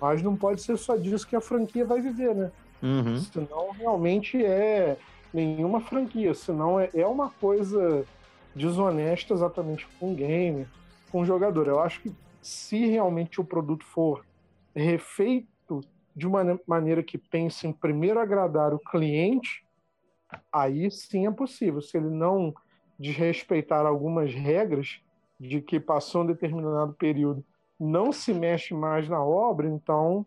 Mas não pode ser só disso que a franquia vai viver, né? Uhum. Senão realmente é nenhuma franquia. Senão é, é uma coisa desonesta exatamente com o game, com o jogador. Eu acho que se realmente o produto for refeito de uma maneira que pense em primeiro agradar o cliente, aí sim é possível. Se ele não desrespeitar algumas regras de que passou um determinado período não se mexe mais na obra, então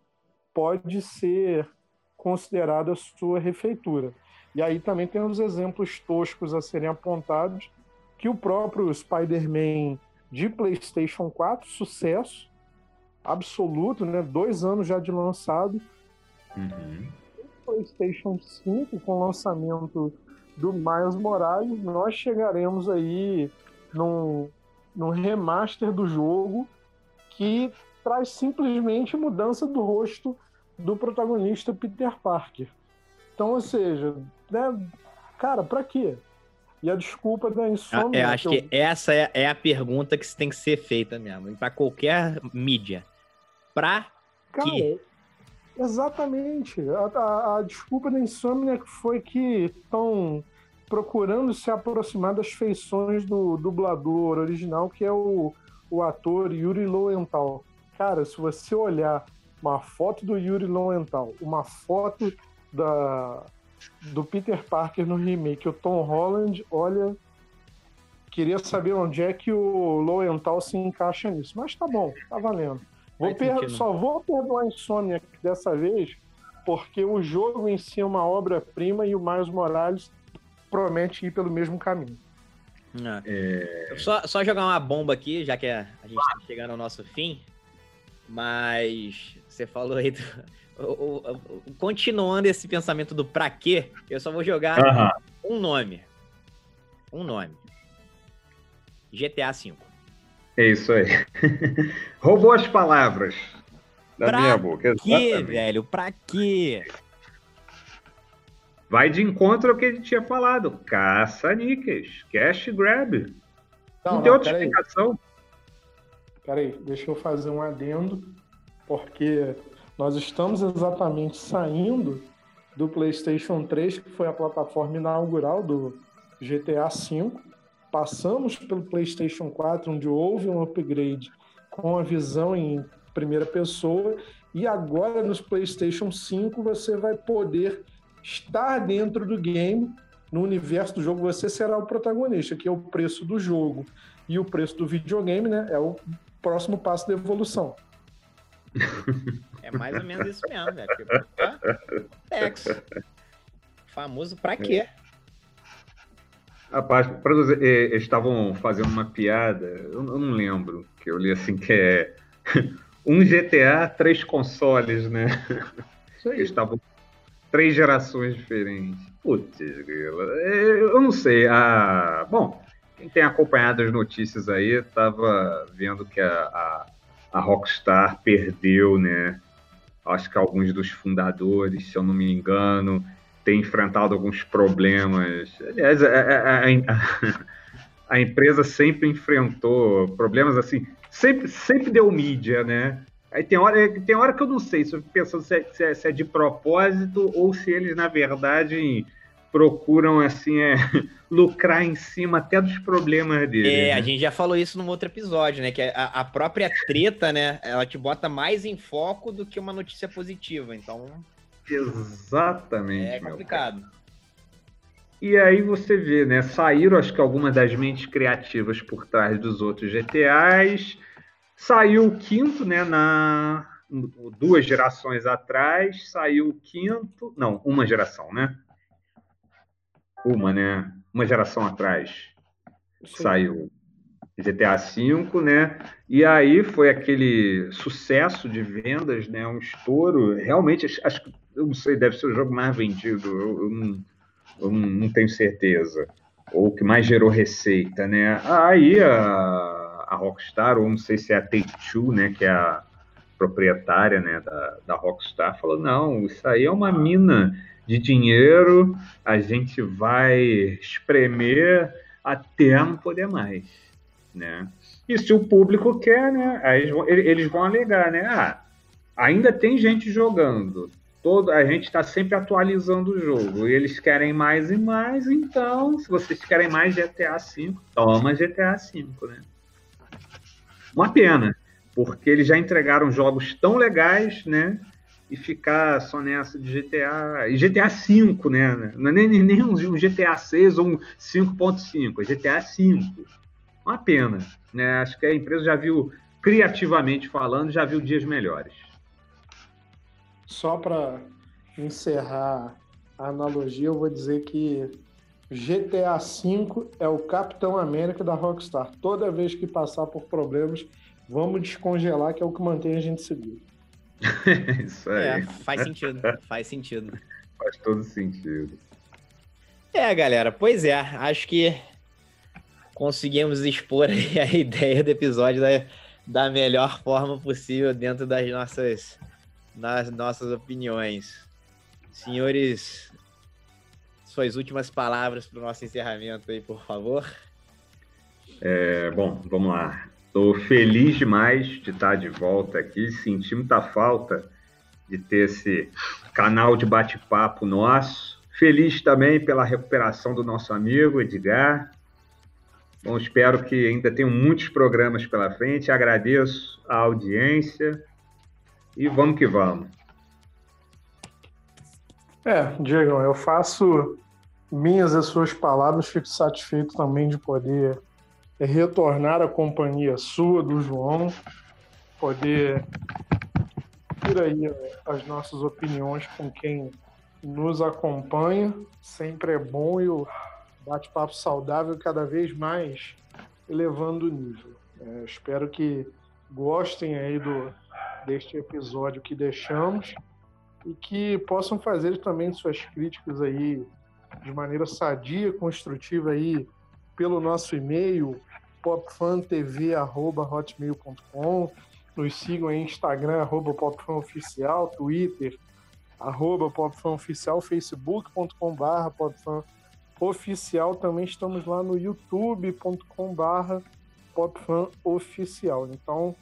pode ser considerada a sua refeitura. E aí também tem os exemplos toscos a serem apontados, que o próprio Spider-Man de PlayStation 4, sucesso absoluto, né? Dois anos já de lançado. Uhum. PlayStation 5, com o lançamento do Miles Morales, nós chegaremos aí num, num remaster do jogo que traz simplesmente mudança do rosto do protagonista Peter Parker. Então, ou seja, né, cara, para quê? E a desculpa da insônia. Eu acho que, eu... essa é, é, a pergunta que tem que ser feita mesmo, para qualquer mídia. Pra cara, quê? Exatamente. A, a, a desculpa da insônia foi que estão procurando se aproximar das feições do dublador original, que é o, o ator Yuri Lowenthal. Cara, se você olhar uma foto do Yuri Lowenthal, uma foto da, do Peter Parker no remake, o Tom Holland, olha, queria saber onde é que o Lowenthal se encaixa nisso. Mas tá bom, tá valendo. Vou per... Só vou perdoar a insônia dessa vez, porque o jogo em si é uma obra-prima e o Miles Morales promete ir pelo mesmo caminho. É. Só, só jogar uma bomba aqui, já que a, a gente está chegando ao nosso fim. Mas você falou aí do, [LAUGHS] o, o, continuando esse pensamento do pra quê, eu só vou jogar um nome. Um nome. GTA V. É isso aí. [LAUGHS] Roubou as palavras da pra minha boca. Exatamente. quê, velho? Pra quê? Vai de encontro ao que a gente tinha falado. Caça-níqueis. Cash grab. Não, não tem outra explicação. Peraí, deixa eu fazer um adendo, porque nós estamos exatamente saindo do PlayStation 3, que foi a plataforma inaugural do GTA V. Passamos pelo PlayStation 4, onde houve um upgrade com a visão em primeira pessoa, e agora nos PlayStation 5 você vai poder estar dentro do game, no universo do jogo, você será o protagonista, que é o preço do jogo e o preço do videogame, né? É o próximo passo da evolução. [LAUGHS] É mais ou menos isso mesmo, velho. Tex. Famoso pra quê? Rapaz, eles estavam fazendo uma piada, eu não lembro, que eu li assim que é [LAUGHS] um GTA, três consoles, né? Isso aí. Eles estavam três gerações diferentes. Putz, grila. Eu não sei. Ah, bom, quem tem acompanhado as notícias aí, estava vendo que a, a, a, Rockstar perdeu, né? Acho que alguns dos fundadores, se eu não me engano, têm enfrentado alguns problemas. Aliás, a, [LAUGHS] a, a empresa sempre enfrentou problemas assim, sempre, sempre deu mídia, né? Aí tem hora, tem hora que eu não sei, se eu pensando se é, se, é, se é, de propósito ou se eles, na verdade, procuram assim é, [LAUGHS] lucrar em cima até dos problemas deles. É, né? a gente já falou isso num outro episódio, né? Que a, a, própria treta, né? Ela te bota mais em foco do que uma notícia positiva. Então. Exatamente. É complicado. E aí você vê, né? Saíram, acho que algumas das mentes criativas por trás dos outros GTAs Saiu o quinto, né, na duas gerações atrás, saiu o quinto, não, uma geração, né? Uma, né? Uma geração atrás Sim. saiu GTA V, né? E aí foi aquele sucesso de vendas, né? Um estouro. Realmente, acho que, eu não sei, deve ser o jogo mais vendido, eu, eu, não, eu não, tenho certeza. Ou que mais gerou receita, né? Aí a a Rockstar, ou não sei se é a Take-Two, né, que é a proprietária né, da, da Rockstar, falou, não, isso aí é uma mina de dinheiro, a gente vai espremer até não poder mais, né? E se o público quer, né? Aí eles vão alegar, né? Ah, ainda tem gente jogando. Todo, a gente está sempre atualizando o jogo. E eles querem mais e mais, então, se vocês querem mais GTA V, toma GTA V, né? Uma pena, porque eles já entregaram jogos tão legais, né? E ficar só nessa de GTA. E GTA V, né? Não é nem, nem um GTA 6 ou um 5.5, é GTA V. Uma pena, né? Acho que a empresa já viu, criativamente falando, já viu dias melhores. Só para encerrar a analogia, eu vou dizer que GTA V é o Capitão América da Rockstar. Toda vez que passar por problemas, vamos descongelar, que é o que mantém a gente seguro. [LAUGHS] Isso aí. É, faz sentido. faz sentido. Faz todo sentido. É, galera, pois é. Acho que conseguimos expor a [LAUGHS] ideia do episódio da, da melhor forma possível dentro das nossas nas nossas opiniões. Senhores, suas últimas palavras para o nosso encerramento aí, por favor. É, bom, vamos lá. Estou feliz demais de estar de volta aqui. Senti muita falta de ter esse canal de bate-papo nosso. Feliz também pela recuperação do nosso amigo Edgar. Bom, espero que ainda tenham muitos programas pela frente. Agradeço a audiência e vamos que vamos. É, Diego, eu faço minhas e suas palavras, fico satisfeito também de poder retornar à companhia sua, do João, poder ter aí é, as nossas opiniões com quem nos acompanha. Sempre é bom e o bate-papo saudável cada vez mais elevando o nível. É, espero que gostem aí do, deste episódio que deixamos e que possam fazer também suas críticas aí de maneira sadia, construtiva aí pelo nosso e-mail popfantv@hotmail.com, nos sigam aí Instagram popfanoficial, Twitter arroba popfanoficial, facebook.com/barra popfanoficial, também estamos lá no youtube.com/barra popfanoficial. Então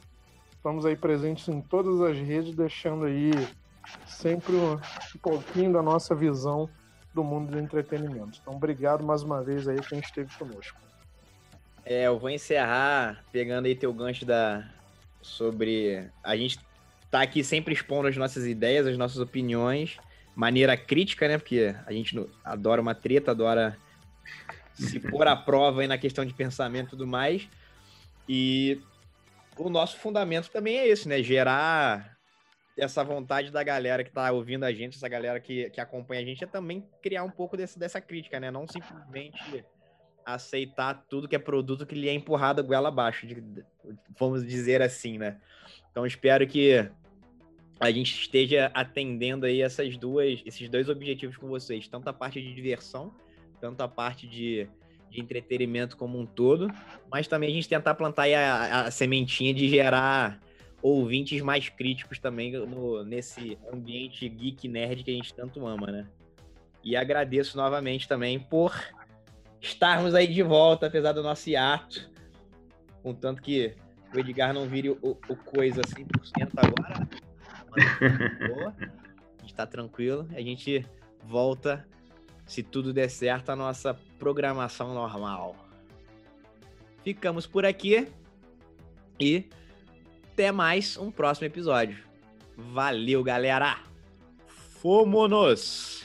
Estamos aí presentes em todas as redes, deixando aí sempre um pouquinho da nossa visão do mundo do entretenimento. Então, obrigado mais uma vez aí quem esteve conosco. É, eu vou encerrar pegando aí teu gancho da sobre a gente tá aqui sempre expondo as nossas ideias, as nossas opiniões, maneira crítica, né? Porque a gente adora uma treta, adora se pôr à prova aí na questão de pensamento e tudo mais. E o nosso fundamento também é esse, né? Gerar essa vontade da galera que tá ouvindo a gente, essa galera que, que acompanha a gente, é também criar um pouco desse, dessa crítica, né? Não simplesmente aceitar tudo que é produto que lhe é empurrado goela abaixo, de, vamos dizer assim, né? Então espero que a gente esteja atendendo aí essas duas, esses dois objetivos com vocês, tanto a parte de diversão, tanto a parte de de entretenimento como um todo, mas também a gente tentar plantar a, a, sementinha de gerar ouvintes mais críticos também no, nesse ambiente geek nerd que a gente tanto ama, né? E agradeço novamente também por estarmos aí de volta, apesar do nosso hiato, contanto que o Edgar não vire o, o coisa 100% agora. Mas, boa, a gente tá tranquilo, a gente volta se tudo der certo, a nossa programação normal. Ficamos por aqui e até mais um próximo episódio. Valeu, galera! Fomos!